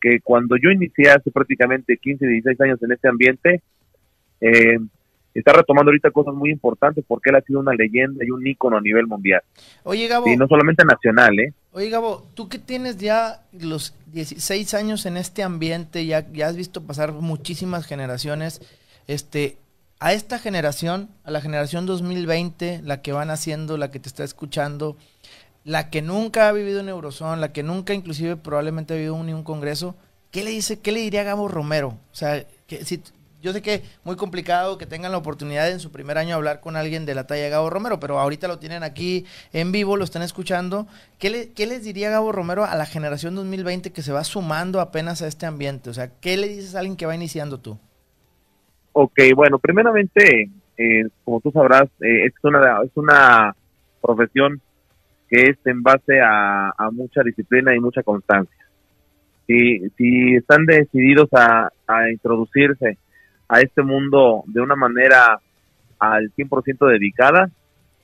que cuando yo inicié hace prácticamente 15, 16 años en este ambiente, eh, está retomando ahorita cosas muy importantes porque él ha sido una leyenda y un ícono a nivel mundial. Oye, Gabo. Y no solamente nacional, ¿eh? Oye, Gabo, tú que tienes ya los 16 años en este ambiente, ya, ya has visto pasar muchísimas generaciones, este, a esta generación, a la generación 2020, la que van haciendo, la que te está escuchando, la que nunca ha vivido en Eurozone, la que nunca inclusive probablemente ha vivido ni un congreso, ¿qué le dice, qué le diría Gabo Romero? O sea, que si yo sé que muy complicado que tengan la oportunidad en su primer año hablar con alguien de la talla de Gabo Romero, pero ahorita lo tienen aquí en vivo, lo están escuchando. ¿Qué, le, ¿Qué les diría Gabo Romero a la generación 2020 que se va sumando apenas a este ambiente? O sea, ¿qué le dices a alguien que va iniciando tú? Ok, bueno, primeramente, eh, como tú sabrás, eh, es, una, es una profesión que es en base a, mucha disciplina y mucha constancia. Si, si están decididos a, introducirse a este mundo de una manera al 100% dedicada,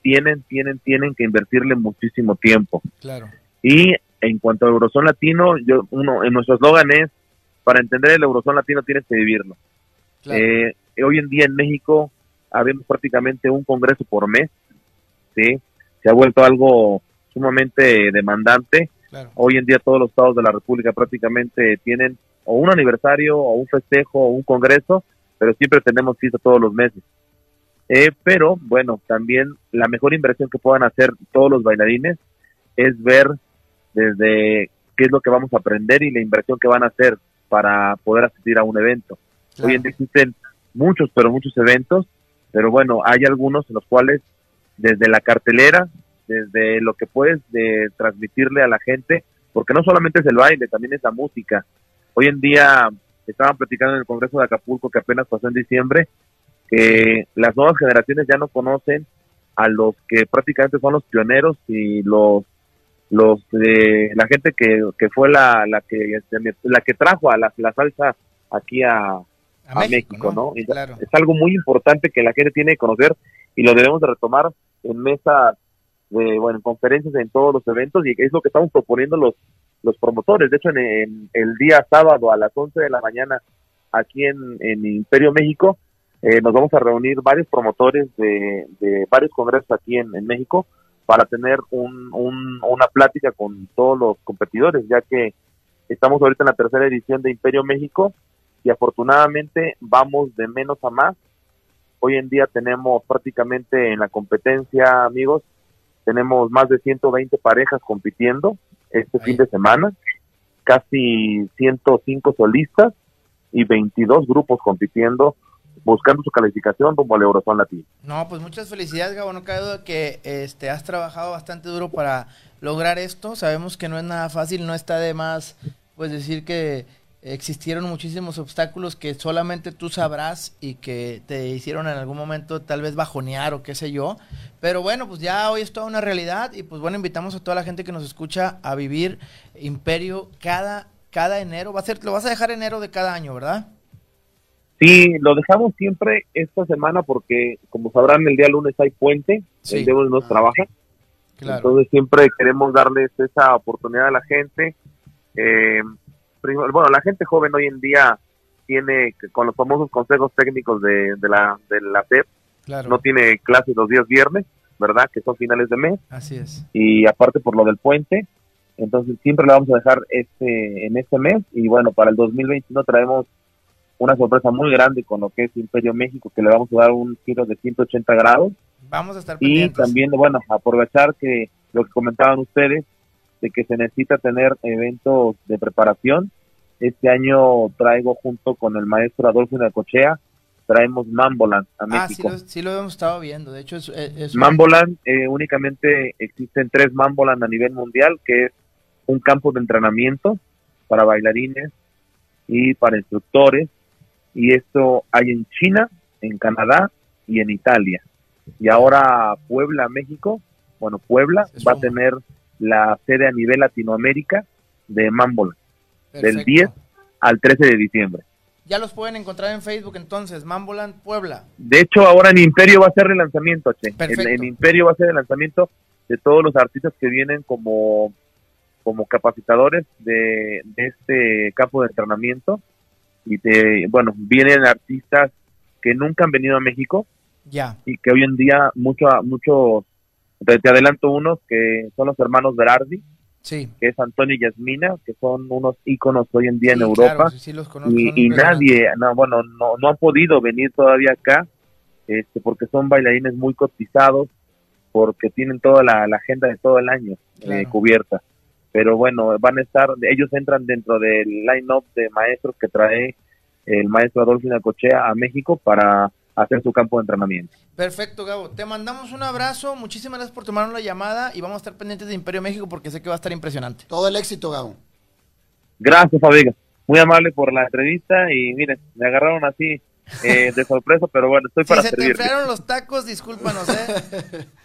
tienen, tienen, tienen que invertirle muchísimo tiempo. Claro. Y en cuanto al Eurozón Latino, yo, uno, en nuestro eslogan es, para entender el Eurozón Latino tienes que vivirlo. Eh, hoy en día en México habemos prácticamente un congreso por mes, ¿sí? Se ha vuelto algo sumamente demandante. Hoy en día todos los estados de la República prácticamente tienen o un aniversario o un festejo o un congreso, pero siempre tenemos cita todos los meses. Eh, pero bueno, también la mejor inversión que puedan hacer todos los bailarines es ver desde qué es lo que vamos a aprender y la inversión que van a hacer para poder asistir a un evento. Hoy en día existen muchos, pero muchos eventos, pero bueno, hay algunos en los cuales desde la cartelera, desde lo que puedes de transmitirle a la gente, porque no solamente es el baile, también es la música. Hoy en día estaban platicando en el Congreso de Acapulco que apenas pasó en diciembre, que las nuevas generaciones ya no conocen a los que prácticamente son los pioneros y los los de la gente que, que fue la, la que la que trajo a la, la salsa aquí a, a, México, ¿no? Es algo muy importante que la gente tiene que conocer y lo debemos de retomar en mesas de, bueno, en conferencias, en todos los eventos y es lo que estamos proponiendo los los promotores. De hecho, en, el día sábado a las 11 de la mañana aquí en, en Imperio México eh, nos vamos a reunir varios promotores de, de varios congresos aquí en, en México para tener un, una plática con todos los competidores, ya que estamos ahorita en la tercera edición de Imperio México y afortunadamente vamos de menos a más. Hoy en día tenemos prácticamente en la competencia, amigos, tenemos más de 120 parejas compitiendo este fin de semana, casi 105 solistas y 22 grupos compitiendo buscando su calificación rumbo al Eurozone Latino. No, pues muchas felicidades, Gabo. No cabe duda que este, has trabajado bastante duro para lograr esto. Sabemos que no es nada fácil, no está de más pues decir que existieron muchísimos obstáculos que solamente tú sabrás y que te hicieron en algún momento tal vez bajonear o qué sé yo. Pero bueno, pues ya hoy es toda una realidad y pues bueno, invitamos a toda la gente que nos escucha a vivir Imperio cada, cada enero. Va a ser, lo vas a dejar enero de cada año, ¿verdad? Sí, lo dejamos siempre esta semana porque, como sabrán, el día lunes hay puente, el día lunes no ah, trabaja. Entonces siempre queremos darles esa oportunidad a la gente. Eh, bueno, la gente joven hoy en día tiene, con los famosos consejos técnicos de, la, de la no tiene clases los días viernes, ¿verdad? Que son finales de mes. Así es. Y aparte por lo del puente, entonces siempre le vamos a dejar este en este mes y bueno, para el 2021 traemos una sorpresa muy grande con lo que es Imperio México, que le vamos a dar un giro de 180 grados. Vamos a estar Y también, bueno, aprovechar que lo que comentaban ustedes, de que se necesita tener eventos de preparación. Este año traigo junto con el maestro Adolfo Cochea, traemos Mamboland a México. Ah, sí lo, sí lo, hemos estado viendo, de hecho es... Mamboland, eh, únicamente existen tres Mamboland a nivel mundial, que es un campo de entrenamiento para bailarines y para instructores, y esto hay en China, en Canadá y en Italia. Y ahora Puebla, México, bueno, Puebla va a tener la sede a nivel Latinoamérica de Mambola, del 10 al 13 de diciembre. Ya los pueden encontrar en Facebook entonces, Mamboland Puebla. De hecho, ahora en Imperio va a ser el lanzamiento, che. En, Imperio va a ser el lanzamiento de todos los artistas que vienen como, como capacitadores de, de este campo de entrenamiento. Y de, bueno, vienen artistas que nunca han venido a México. Ya. Y que hoy en día mucho, muchos te, adelanto unos que son los hermanos Berardi, sí. que es Antonio y Yasmina, que son unos íconos hoy en día en Europa. y, nadie, no, bueno, no, no han podido venir todavía acá, este, porque son bailarines muy cotizados, porque tienen toda la, agenda de todo el año eh, cubierta. Pero bueno, van a estar, ellos entran dentro del line-up de maestros que trae el maestro Adolfo Cochea a México para hacer su campo de entrenamiento. Perfecto, Gabo. Te mandamos un abrazo. Muchísimas gracias por tomarnos la llamada y vamos a estar pendientes de Imperio México porque sé que va a estar impresionante. Todo el éxito, Gabo. Gracias, Fabiga. Muy amable por la entrevista y miren, me agarraron así eh, de sorpresa, pero bueno, estoy para Si se te enfriaron los tacos, discúlpanos, ¿eh?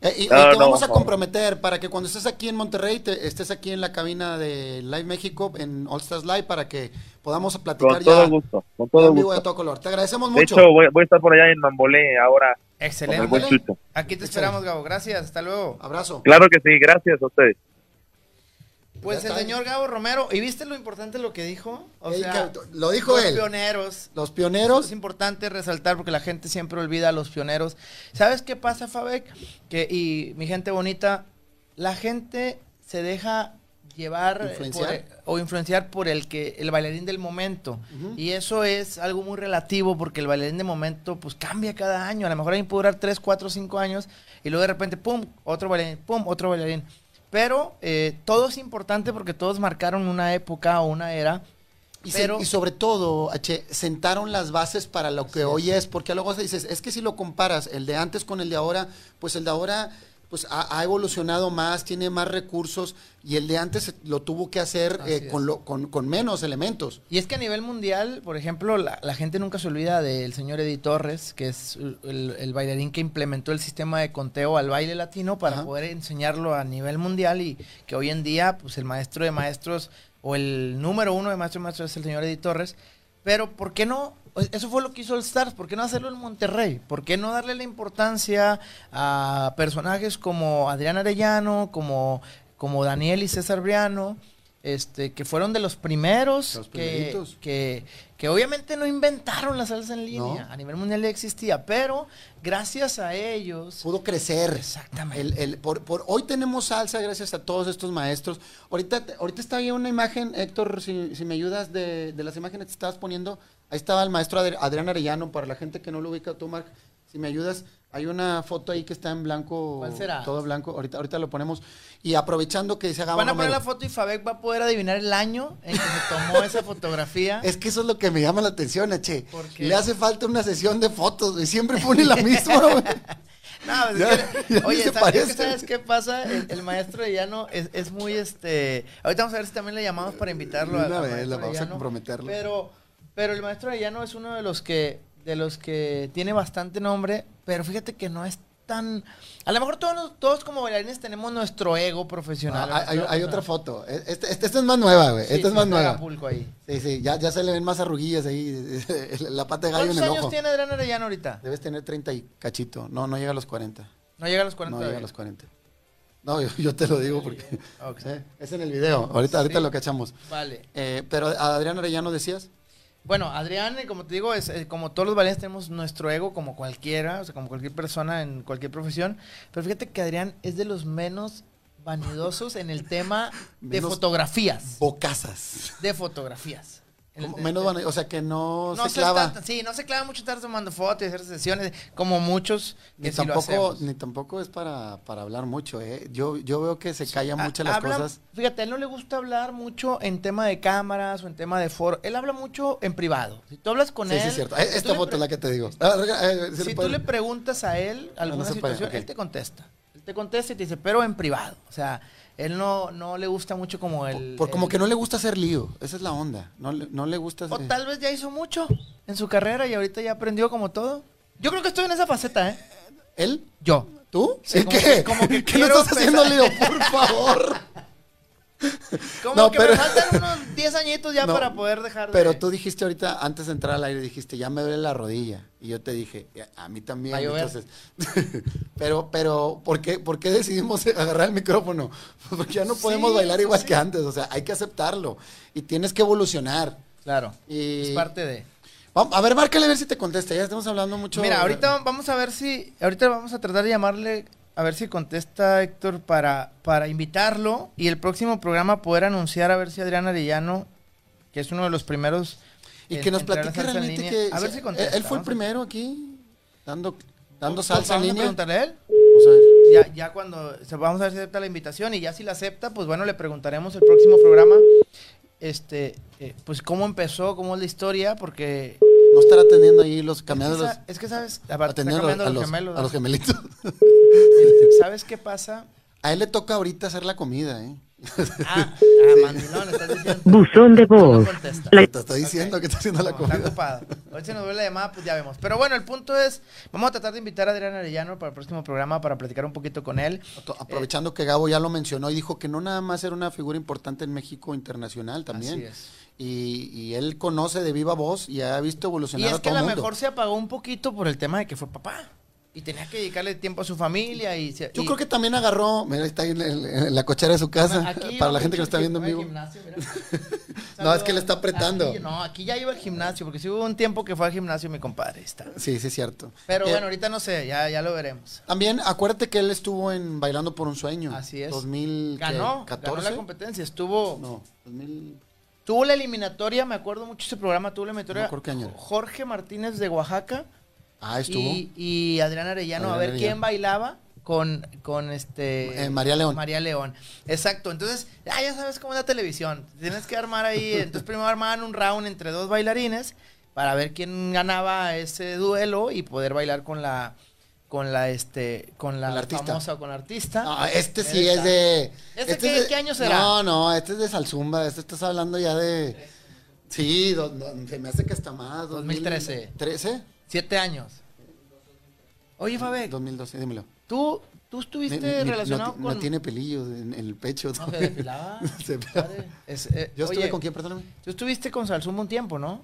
Eh, y, te vamos a comprometer para que cuando estés aquí en Monterrey, te, estés aquí en la cabina de Live México, en All Stars Live, para que podamos platicar con todo gusto, con todo gusto. de todo color. Te agradecemos mucho. De hecho, voy, a estar por allá en Mambolé ahora. Excelente. Aquí te esperamos, Gabo. Gracias, hasta luego. Abrazo. Claro que sí, gracias a ustedes. Pues el señor Gabo Romero, ¿y viste lo importante lo que dijo? O sea, lo dijo los él. Los pioneros. Los pioneros. Es importante resaltar porque la gente siempre olvida a los pioneros. ¿Sabes qué pasa, Fabek? Que, y mi gente bonita, la gente se deja llevar ¿Influenciar? o influenciar por el que el bailarín del momento y eso es algo muy relativo porque el bailarín de momento pues cambia cada año a lo mejor hay que durar 3, 4, 5 años y luego de repente pum otro bailarín pum otro bailarín pero eh, todo es importante porque todos marcaron una época o una era. Y, sobre todo, H, sentaron las bases para lo que hoy es, porque luego dices, es que si lo comparas el de antes con el de ahora, pues el de ahora pues ha, ha evolucionado más, tiene más recursos y el de antes lo tuvo que hacer eh, con, lo, con, con menos elementos. Y es que a nivel mundial, por ejemplo, la, la gente nunca se olvida del señor Eddie Torres, que es el, el bailarín que implementó el sistema de conteo al baile latino para Ajá. poder enseñarlo a nivel mundial y que hoy en día, pues el maestro de maestros o el número uno de maestro de maestros es el señor Eddie Torres. Pero, ¿por qué no? Eso fue lo que hizo el Stars. ¿Por qué no hacerlo en Monterrey? ¿Por qué no darle la importancia a personajes como Adrián Arellano, como, como Daniel y César Briano? Este, que fueron de los primeros Los que, que, que obviamente no inventaron la salsa en línea. No. A nivel mundial ya existía, pero gracias a ellos. Pudo crecer. Exactamente. El, el- por, por- hoy tenemos salsa gracias a todos estos maestros. Ahorita, ahorita está ahí una imagen, Héctor, si, si me ayudas de, de las imágenes que estabas poniendo. Ahí estaba el maestro Adri- Adrián Arellano, para la gente que no lo ubica, tú, Marc, si me ayudas. Hay una foto ahí que está en blanco, ¿Cuál será? todo blanco. Ahorita, ahorita lo ponemos. Y aprovechando que se haga Van a poner la foto y Fabek va a poder adivinar el año en que se tomó esa fotografía. Es que eso es lo que me llama la atención, Eche. Le hace falta una sesión de fotos, güey. Siempre pone la misma, güey. No, pues es que- ya oye, ¿sabes, es que. ¿sabes qué pasa? El, el maestro de llano es, es muy este. Ahorita vamos a ver si también le llamamos para invitarlo a una al vez, la vamos a comprometerlo. Pero, pero el maestro de llano es uno de los que de los que tiene bastante nombre, pero fíjate que no es tan. A lo mejor todos, todos como bailarines tenemos nuestro ego profesional. Ah, hay, otra foto. Este, este- esta es más nueva, güey. Sí, esta es más nueva. Ahí. Sí, sí, ya, ya se le ven más arruguillas ahí. La pata de gallo en ¿Cuántos el años ojo. tiene Adrián Arellano ahorita? Debes tener 30 y cachito. No, no llega a los 40. No llega a los 40 No llega a los 40. No, yo, yo te lo digo porque. Eh, Es en el video. Ahorita, ahorita Sí. lo cachamos. Vale. Eh, pero a Adrián Arellano decías. Bueno, Adrián, eh, como te digo, es, eh, como todos los bailarines tenemos nuestro ego como cualquiera, o sea, como cualquier persona en cualquier profesión. Pero fíjate que Adrián es de los menos vanidosos en el tema de Menos fotografías. Bocazas. De fotografías. Menos van, o sea que no, no se se clava. está- sí, no se clava mucho estar tomando fotos y hacer sesiones, como muchos que Ni sí tampoco, ni tampoco es para, para hablar mucho, ¿eh? Yo, yo veo que se callan Ha- mucho las habla- cosas. Fíjate, a él no le gusta hablar mucho en tema de cámaras o en tema de foro. Él habla mucho en privado. Si tú hablas con Sí, él. sí, es cierto. Eh, Esta foto es la que te digo. Ah, eh, ¿se si le tú le preguntas a él alguna situación, él te contesta. Él te contesta y te dice, pero en privado. O sea, él no, no le gusta mucho como el... Por como el- que no le gusta hacer lío. Esa es la onda. No, le- no le gusta O hacer- tal vez ya hizo mucho en su carrera y ahorita ya aprendió como todo. Yo creo que estoy en esa faceta, ¿eh? ¿Él? Yo. ¿Tú? Sí, ¿En como qué? que- como que ¿Qué no estás haciendo lío? Por favor. Como No, que pero- me faltan unos 10 añitos ya No, para poder dejar de... Pero tú dijiste ahorita, antes de entrar al aire, dijiste, ya me duele la rodilla. Y yo te dije, "Ya, a mí también. A. Entonces, pero, pero, ¿por qué, ¿por qué decidimos agarrar el micrófono? Porque ya no podemos Sí, bailar igual sí. que antes. O sea, hay que aceptarlo. Y tienes que evolucionar. Claro. Y- Es parte de... A ver, márcale a ver si te contesta. Ya estamos hablando mucho. Mira, ahorita vamos a ver si, ahorita vamos a tratar de llamarle, a ver si contesta Héctor para, para invitarlo y el próximo programa poder anunciar a ver si Adrián Arellano, que es uno de los primeros. Y en que nos platique realmente línea. que. A ver si- contesta. Él fue el primero aquí, dando, dando salsa en vamos a línea. preguntarle a él. Vamos a ver. Ya, ya cuando vamos a ver si acepta la invitación y ya si la acepta, pues bueno, le preguntaremos el próximo programa, este, eh, pues cómo empezó, cómo es la historia, porque No estar atendiendo ahí los es cambiando que, los. sa- es que sabes, aparte, Atendiendo a los, los a los- gemelos, a los gemelitos. ¿sabes qué pasa? A él le toca ahorita hacer la comida, ¿eh? Ah, ah, mandilón, estás diciendo. Buzón de No, no voz. La- Te estoy diciendo que está haciendo la No, comida. Está ocupado. Hoy se nos vuelve la llamada, pues ya vemos. Pero bueno, el punto es, vamos a tratar de invitar a Adrián Arellano para el próximo programa para platicar un poquito con él. Aprovechando que Gabo ya lo mencionó y dijo que no nada más era una figura importante en México internacional también. Así es. Y, y él conoce de viva voz y ha visto Y evolucionar es a que a lo mejor se apagó un poquito por el tema de que fue papá. Y tenía que dedicarle tiempo a su familia y... se- Yo y- creo que también agarró, mira, está ahí en, el- en la cochera de su casa, Aquí para la gente que mucho lo está viendo en gim- vivo. al gimnasio, mira. No, es que le está apretando. Aquí- no, aquí ya iba al gimnasio, porque sí hubo un tiempo que fue al gimnasio mi compadre. ahí Está. Sí, sí, es cierto. Pero Eh, bueno, ahorita no sé, ya, ya lo veremos. También acuérdate que él estuvo en Bailando por un Sueño. Así es. 2014. Ganó, ganó la competencia, estuvo... No, 2000. Tuvo la eliminatoria, me acuerdo mucho ese programa, tuvo la eliminatoria. No qué año. Jorge Martínez de Oaxaca Ah, estuvo. y, y Adrián Arellano, a ver Arellano. quién bailaba con, con este Eh, María León. María León. Exacto. Entonces, ah, ya sabes cómo es la televisión. Tienes que armar ahí. Entonces, primero armaban un round entre dos bailarines para ver quién ganaba ese duelo y poder bailar con la con la este con la artista. famosa con la artista. Ah, este sí es de. ¿Este es qué- de- qué año será? No, no, este es de Salzumba. Este estás hablando ya de. Sí, do- do- se me hace que está más. 2013. ¿13? Siete años. Oye, Fabek, 2012, dímelo. tú tú estuviste relacionado no, con no tiene pelillos en, en el pecho. No, se depilaba. Se-. Es, eh, Yo estuve oye, con quién, perdóname. Tú estuviste con Salsumba un tiempo, ¿no?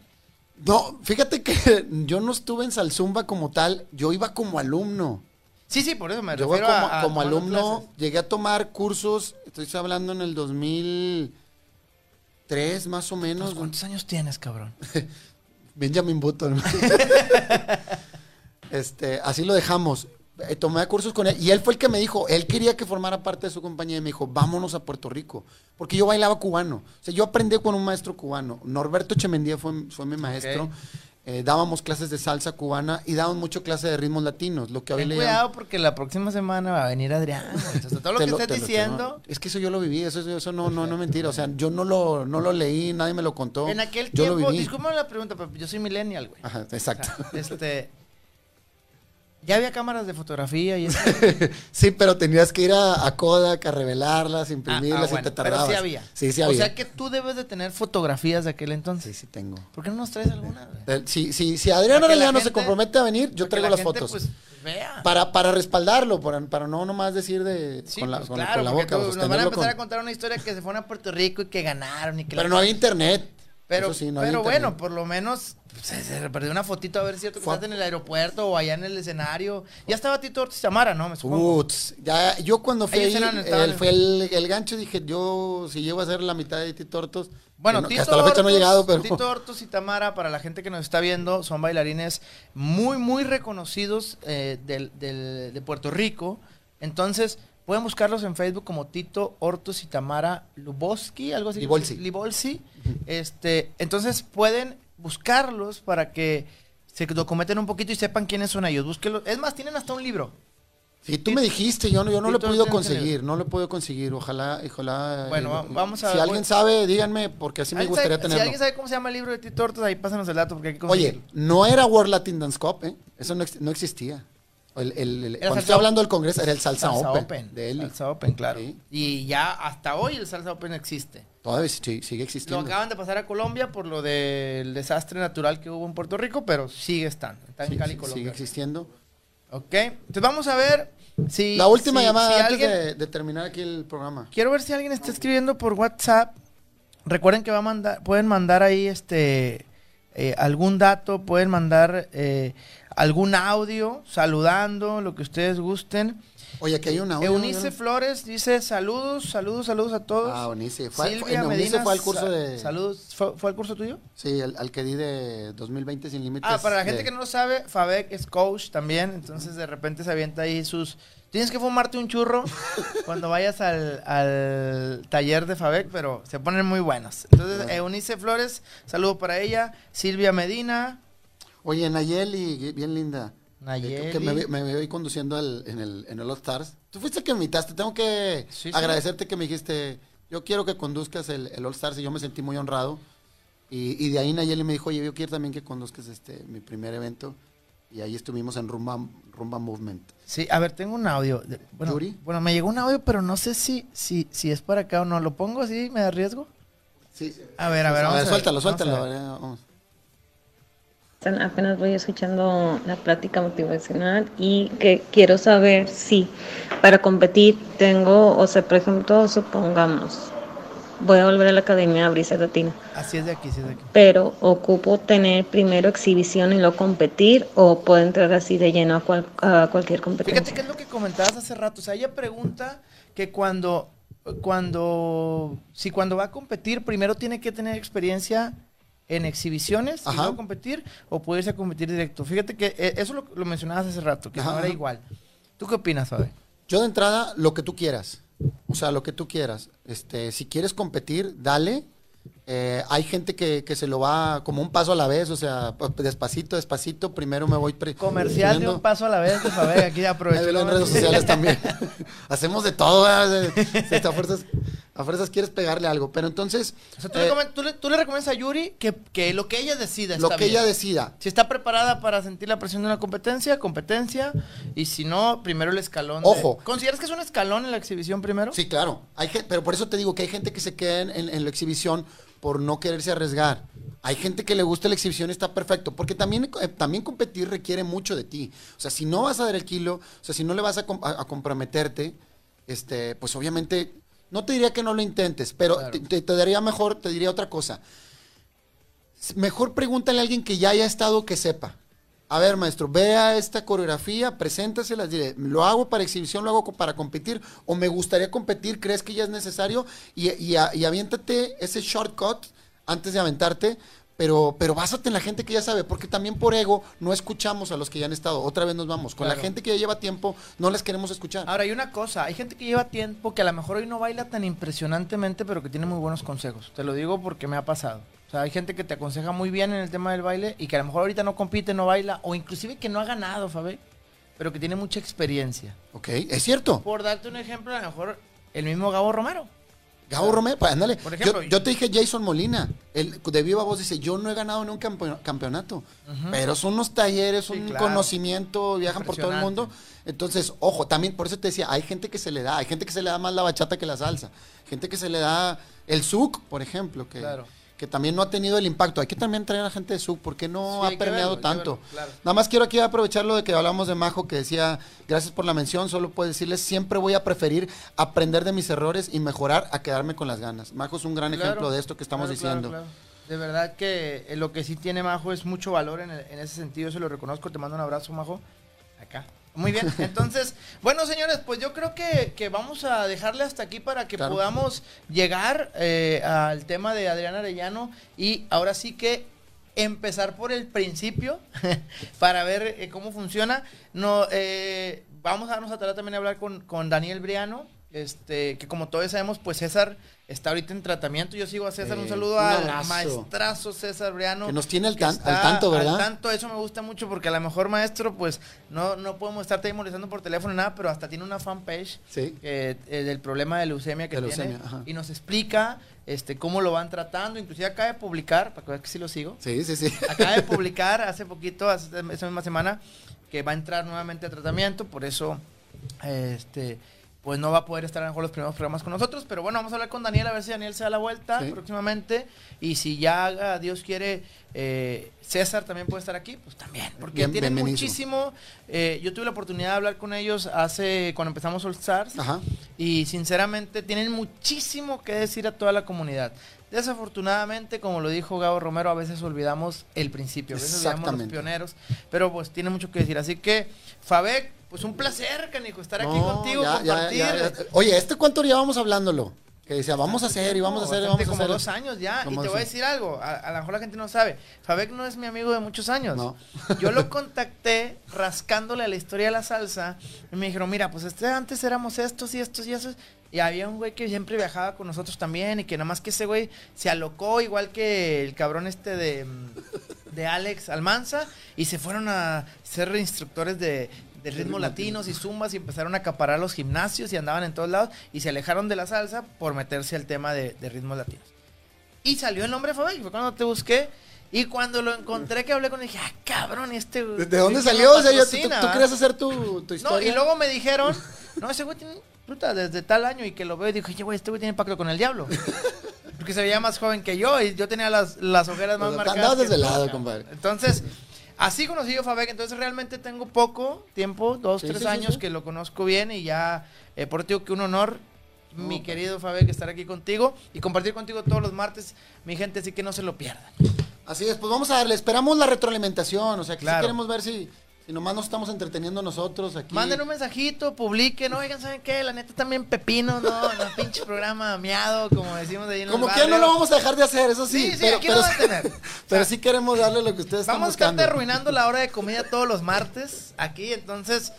No, fíjate que yo no estuve en Salzumba como tal, yo iba como alumno. Sí, sí, por eso me Yo iba refiero como, a, a como tomando alumno, clases. llegué a tomar cursos, estoy hablando en el 2003 más o menos. ¿Cuántos años tienes, cabrón? Benjamin Button. este, así lo dejamos. Eh, Tomé cursos con él y él fue el que me dijo, él quería que formara parte de su compañía y me dijo, vámonos a Puerto Rico, porque yo bailaba cubano. O sea, yo aprendí con un maestro cubano. Norberto Chemendía fue, fue mi maestro. Eh, dábamos clases de salsa cubana y dábamos mucho clase de ritmos latinos, lo que hoy Ten le cuidado porque la próxima semana va a venir Adrián. todo lo que te te diciendo. es que eso yo lo viví, eso, eso no, no, no es mentira. O sea, yo no lo, no lo leí, nadie me lo contó. En aquel yo tiempo, lo discúlpame la pregunta, pero yo soy millennial, güey. Ajá, exacto. O sea, este. Ya había cámaras de fotografía y eso. Sí, pero tenías que ir a, a Kodak a revelarlas, imprimirlas Ah, ah, bueno, y te pero tardabas. sí había. Sí, sí O había. sea que tú debes de tener fotografías de aquel Sí, entonces. sí tengo. ¿Por qué no nos traes alguna? güey? Eh, Si, si, si Adrián Arellano se compromete a venir, yo traigo la las gente, fotos. Pues, vea. Para, para respaldarlo, para, para no nomás decir de Sí, con la, pues con la- claro, con la boca. tú- nos van a empezar con- a contar una historia que se fueron a Puerto Rico y que ganaron y que Pero la- no había internet. Pero, Eso sí, no había pero bueno, por lo menos se, se perdió una fotito a ver si estás en el aeropuerto o allá en el escenario. Ya estaba Tito Ortiz Tamara, ¿no? Me. Uts, ya, yo cuando fui ahí, eran- en- fue el, el gancho, dije, yo si llego a hacer la mitad de Tito Hortos, Bueno, no- Tito hasta la fecha no he llegado, pero... Tito Hortos y Tamara, para la gente que nos está viendo, son bailarines muy, muy reconocidos eh, del, del- de Puerto Rico. Entonces, pueden buscarlos en Facebook como Tito Hortos y Tamara Luboski, algo así. Libolsi. Libolsi. Este, entonces, pueden buscarlos para que se documenten un poquito y sepan quiénes son ellos. Búsquenlos. Es más, tienen hasta un libro. Sí, tú me dijiste, yo no, yo no lo he podido conseguir, no lo he podido conseguir, ojalá, ojalá... Bueno, eh, va- vamos a- Si alguien sabe, díganme, porque así me ¿Alguien gustaría sabe- Si tenerlo. alguien sabe cómo se llama el libro de Tito Hortos, ahí pásanos el dato porque hay que Oye, no era World Latin Dance Cup, ¿eh? Eso no, no existía. El, el- el- Era cuando estoy hablando del Congreso, era el Salsa, Salsa Open, Open. de Eli. Salsa Open, claro. Sí. Y ya hasta hoy el Salsa Open existe. Todavía sí- sigue Lo existiendo. acaban de pasar a Colombia por lo del desastre natural que hubo en Puerto Rico, pero sigue estando. Está en Sí, Cali, Colombia. sigue existiendo. Ok, entonces vamos a ver si... La última si- llamada si antes alguien- de, de terminar aquí el programa. Quiero ver si alguien está escribiendo por WhatsApp. Recuerden que va a mandar, pueden mandar ahí este eh, algún dato, pueden mandar eh, algún audio saludando, lo que ustedes gusten. Oye, aquí hay una... Eunice Flores dice saludos, saludos, saludos a todos. Ah, Eunice. Fue, Silvia Eunice Medina, fue al curso de... Saludos. ¿Fue, fue al curso tuyo? Sí, al, al que di de 2020 sin límites. Ah, para la gente de- que no lo sabe, Fabek es coach también, entonces de repente se avienta ahí sus... Tienes que fumarte un churro cuando vayas al, al taller de Fabek, pero se ponen muy buenos. Entonces, Eunice Flores, saludo para ella. Silvia Medina, Oye, Nayeli, bien linda. Nayeli. Que me, me ahí conduciendo al- en el, en el All Stars. Tú fuiste el que me invitaste. Tengo que Sí, sí. agradecerte que me dijiste, yo quiero que conduzcas el, el All Stars y yo me sentí muy honrado. Y, y de ahí Nayeli me dijo, oye, yo quiero también que conduzcas este mi primer evento. Y ahí estuvimos en Rumba, Rumba Movement. Sí, a ver, tengo un audio. bueno, ¿Yuri? bueno, me llegó un audio, pero no sé si, si, si es para acá o no. ¿Lo pongo así? ¿Me da riesgo? Sí. A ver, a ver, A vamos ver, a ver, suéltalo, suéltalo. ver. a ver, vamos. Están- Apenas voy escuchando la plática motivacional y que quiero saber si para competir tengo, o sea, por ejemplo, supongamos, voy a volver a la academia a Brisa Latina, Así es de aquí, sí es de aquí. pero ocupo tener primero exhibición y luego competir o puedo entrar así de lleno a, cual- a cualquier competencia. Fíjate que es lo que comentabas hace rato. O sea, ella pregunta que cuando, cuando, si cuando va a competir, primero tiene que tener experiencia en exhibiciones y luego competir, o puede irse a competir directo. Fíjate que eh, eso lo, lo mencionabas hace rato, que no era igual. ¿Tú qué opinas, Fabi? Yo de entrada, lo que tú quieras. O sea, lo que tú quieras. Este, si quieres competir, dale. Eh, hay gente que, que se lo va como un paso a la vez, o sea, p- despacito, despacito. Primero me voy. Comercial de un paso a la vez, pues, a ver, aquí aprovecho. en redes sociales también. Hacemos de todo. Si a, fuerzas, a fuerzas quieres pegarle algo. Pero entonces, O sea, ¿tú, eh, le tú le, tú le recomiendas a Yuri que, que lo que ella decida lo está que bien. ella decida. Si está preparada para sentir la presión de una competencia, competencia. Y si no, primero el escalón. de- Ojo. ¿Consideras que es un escalón en la exhibición primero? Sí, claro. Hay pero por eso te digo que hay gente que se queda en, en- en la exhibición por no quererse arriesgar. Hay gente que le gusta la exhibición está perfecto, porque también, eh, también competir requiere mucho de ti. O sea, si no vas a dar el kilo, o sea, si no le vas a, a- a comprometerte, este, pues obviamente, no te diría que no lo intentes, pero Claro. te, daría mejor, te diría otra cosa. Mejor pregúntale a alguien que ya haya estado que sepa. A ver, maestro, vea esta coreografía, preséntasela, dile, ¿lo hago para exhibición, lo hago para competir? ¿O me gustaría competir? ¿Crees que ya es necesario? Y, y, y aviéntate ese shortcut antes de aventarte, pero, pero básate en la gente que ya sabe, porque también por ego no escuchamos a los que ya han estado. Otra vez nos vamos. Con Claro. la gente que ya lleva tiempo, no les queremos escuchar. Ahora, hay una cosa, hay gente que lleva tiempo que a lo mejor hoy no baila tan impresionantemente, pero que tiene muy buenos consejos. Te lo digo porque me ha pasado. Sea, hay gente que te aconseja muy bien en el tema del baile y que a lo mejor ahorita no compite, no baila, o inclusive que no ha ganado, Fabe, pero que tiene mucha experiencia. Ok, es cierto. Por darte un ejemplo, a lo mejor el mismo Gabo Romero. Gabo Romero, pues, ándale. Por ejemplo, yo, yo te dije Jason Molina, el de viva voz dice, yo no he ganado ni un campe- campeonato, pero son unos talleres, Sí, un claro. conocimiento, viajan por todo el mundo. Entonces, ojo, también por eso te decía, hay gente que se le da, hay gente que se le da más la bachata que la salsa, gente que se le da el zouk, por ejemplo, que, Claro. Que también no ha tenido el impacto. Hay que también traer a gente de zouk, porque no Sí, ha permeado verlo, tanto. verlo, claro. Nada más quiero aquí aprovechar lo de que hablamos de Majo, que decía, gracias por la mención, solo puedo decirles, siempre voy a preferir aprender de mis errores y mejorar a quedarme con las ganas. Majo es un gran Claro, ejemplo de esto que estamos claro, diciendo. De verdad que eh, lo que sí tiene Majo es mucho valor en, el- en ese sentido, se lo reconozco, te mando un abrazo, Majo. Acá. Muy bien, entonces, bueno señores, pues yo creo que, que vamos a dejarle hasta aquí para que Claro. podamos llegar eh, al tema de Adrián Arellano y ahora sí que empezar por el principio para ver eh, cómo funciona. No, eh, vamos a darnos a tarea también a hablar con, con Daniel Briano, este, que como todos sabemos, pues César está ahorita en tratamiento. Yo sigo a César, un Sí, saludo un al maestrazo César Briano. Que nos tiene al tan- al tanto, ¿verdad? Al tanto, eso me gusta mucho porque a lo mejor maestro, pues no, no podemos estarte ahí molestando por teléfono ni nada, pero hasta tiene una fanpage Sí. eh, eh, del problema de leucemia que De tiene leucemia, y nos explica este cómo lo van tratando, inclusive acaba de publicar, para que veas que sí lo sigo, Sí, sí, sí. acaba de publicar hace poquito, hace esa misma semana, que va a entrar nuevamente a tratamiento, por eso este pues no va a poder estar a lo mejor los primeros programas con nosotros, pero bueno, vamos a hablar con Daniel a ver si Daniel se da la vuelta Sí. próximamente y si ya ah, Dios quiere eh, César también puede estar aquí, pues también, porque Bien- tienen muchísimo, eh, yo tuve la oportunidad de hablar con ellos hace cuando empezamos All Stars Ajá. y sinceramente tienen muchísimo que decir a toda la comunidad. Desafortunadamente, como lo dijo Gabo Romero, a veces olvidamos el principio, a veces olvidamos los pioneros, pero pues tiene mucho que decir. Así que, Fabek, pues un placer, canijo, estar aquí No, contigo, ya, compartir. ya, ya. Oye, ¿este cuánto llevábamos hablándolo? Que decía, vamos a hacer y vamos a hacer y vamos a como hacer. dos años ya. Y Como te voy a decir algo, a, a lo mejor la gente no sabe. Fabek no es mi amigo de muchos años. No. Yo lo contacté rascándole a la historia de la salsa. Y me dijeron, mira, pues este, antes éramos estos y estos y esos. Y había un güey que siempre viajaba con nosotros también. Y que nada más que ese güey se alocó, igual que el cabrón este de, mm, de Alex Almanza. Y se fueron a ser instructores de, de ritmos latinos y zumbas y empezaron a acaparar los gimnasios y andaban en todos lados y se alejaron de la salsa por meterse al tema de, de ritmos latinos. Y salió el nombre de Fabel, fue cuando te busqué. Y cuando lo encontré que hablé con él, dije, ah, cabrón, este... ¿De de dónde ¿quién salió? O sea, yo- tú, tú va?" querías hacer tu, tu No, historia. y luego me dijeron, no, ese güey tiene, puta, desde tal año y que lo veo y dije, güey, este güey tiene pacto con el diablo. Porque se veía más joven que yo y yo tenía las, las ojeras más Pero marcadas. andabas desvelado, compadre. Entonces, así conocí yo a Fabek, entonces realmente tengo poco tiempo, dos, Sí, tres sí, años sí. que lo conozco bien y ya, eh, por digo que un honor, mi querido Fabek, estar aquí contigo y compartir contigo todos los martes, mi gente, así que no se lo pierdan. Así es, pues vamos a darle, esperamos la retroalimentación, o sea, que sí Claro. queremos ver si, si nomás nos estamos entreteniendo nosotros aquí. Manden un mensajito, publiquen, oigan, ¿saben qué? La neta también pepino, ¿no? No, pinche programa miado, como decimos ahí en Como que no lo vamos a dejar de hacer, eso sí. Sí, sí, pero, aquí pero, lo van a tener. pero sí queremos darle lo que ustedes están Vamos a estarte arruinando la hora de comida todos los martes aquí, entonces,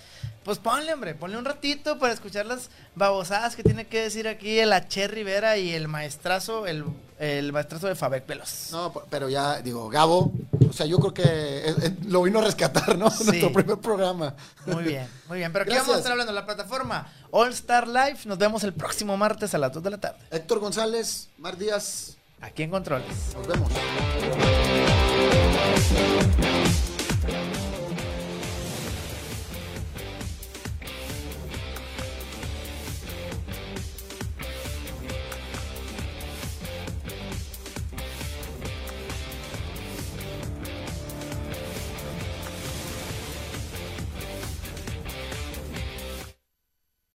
pues ponle, hombre, ponle un ratito para escuchar las babosadas que tiene que decir aquí el H. Rivera y el maestrazo, el el maestrazo de Fabek Veloz. No, pero ya, digo, Gabo, o sea, yo creo que eh, eh, lo vino a rescatar, ¿no? Sí. Nuestro primer programa. Muy bien, muy bien. Pero aquí Gracias. vamos a estar hablando de la plataforma All Star Live. Nos vemos el próximo martes a las 2 de la tarde. Héctor González, Mar Díaz, Aquí en Controles. nos vemos.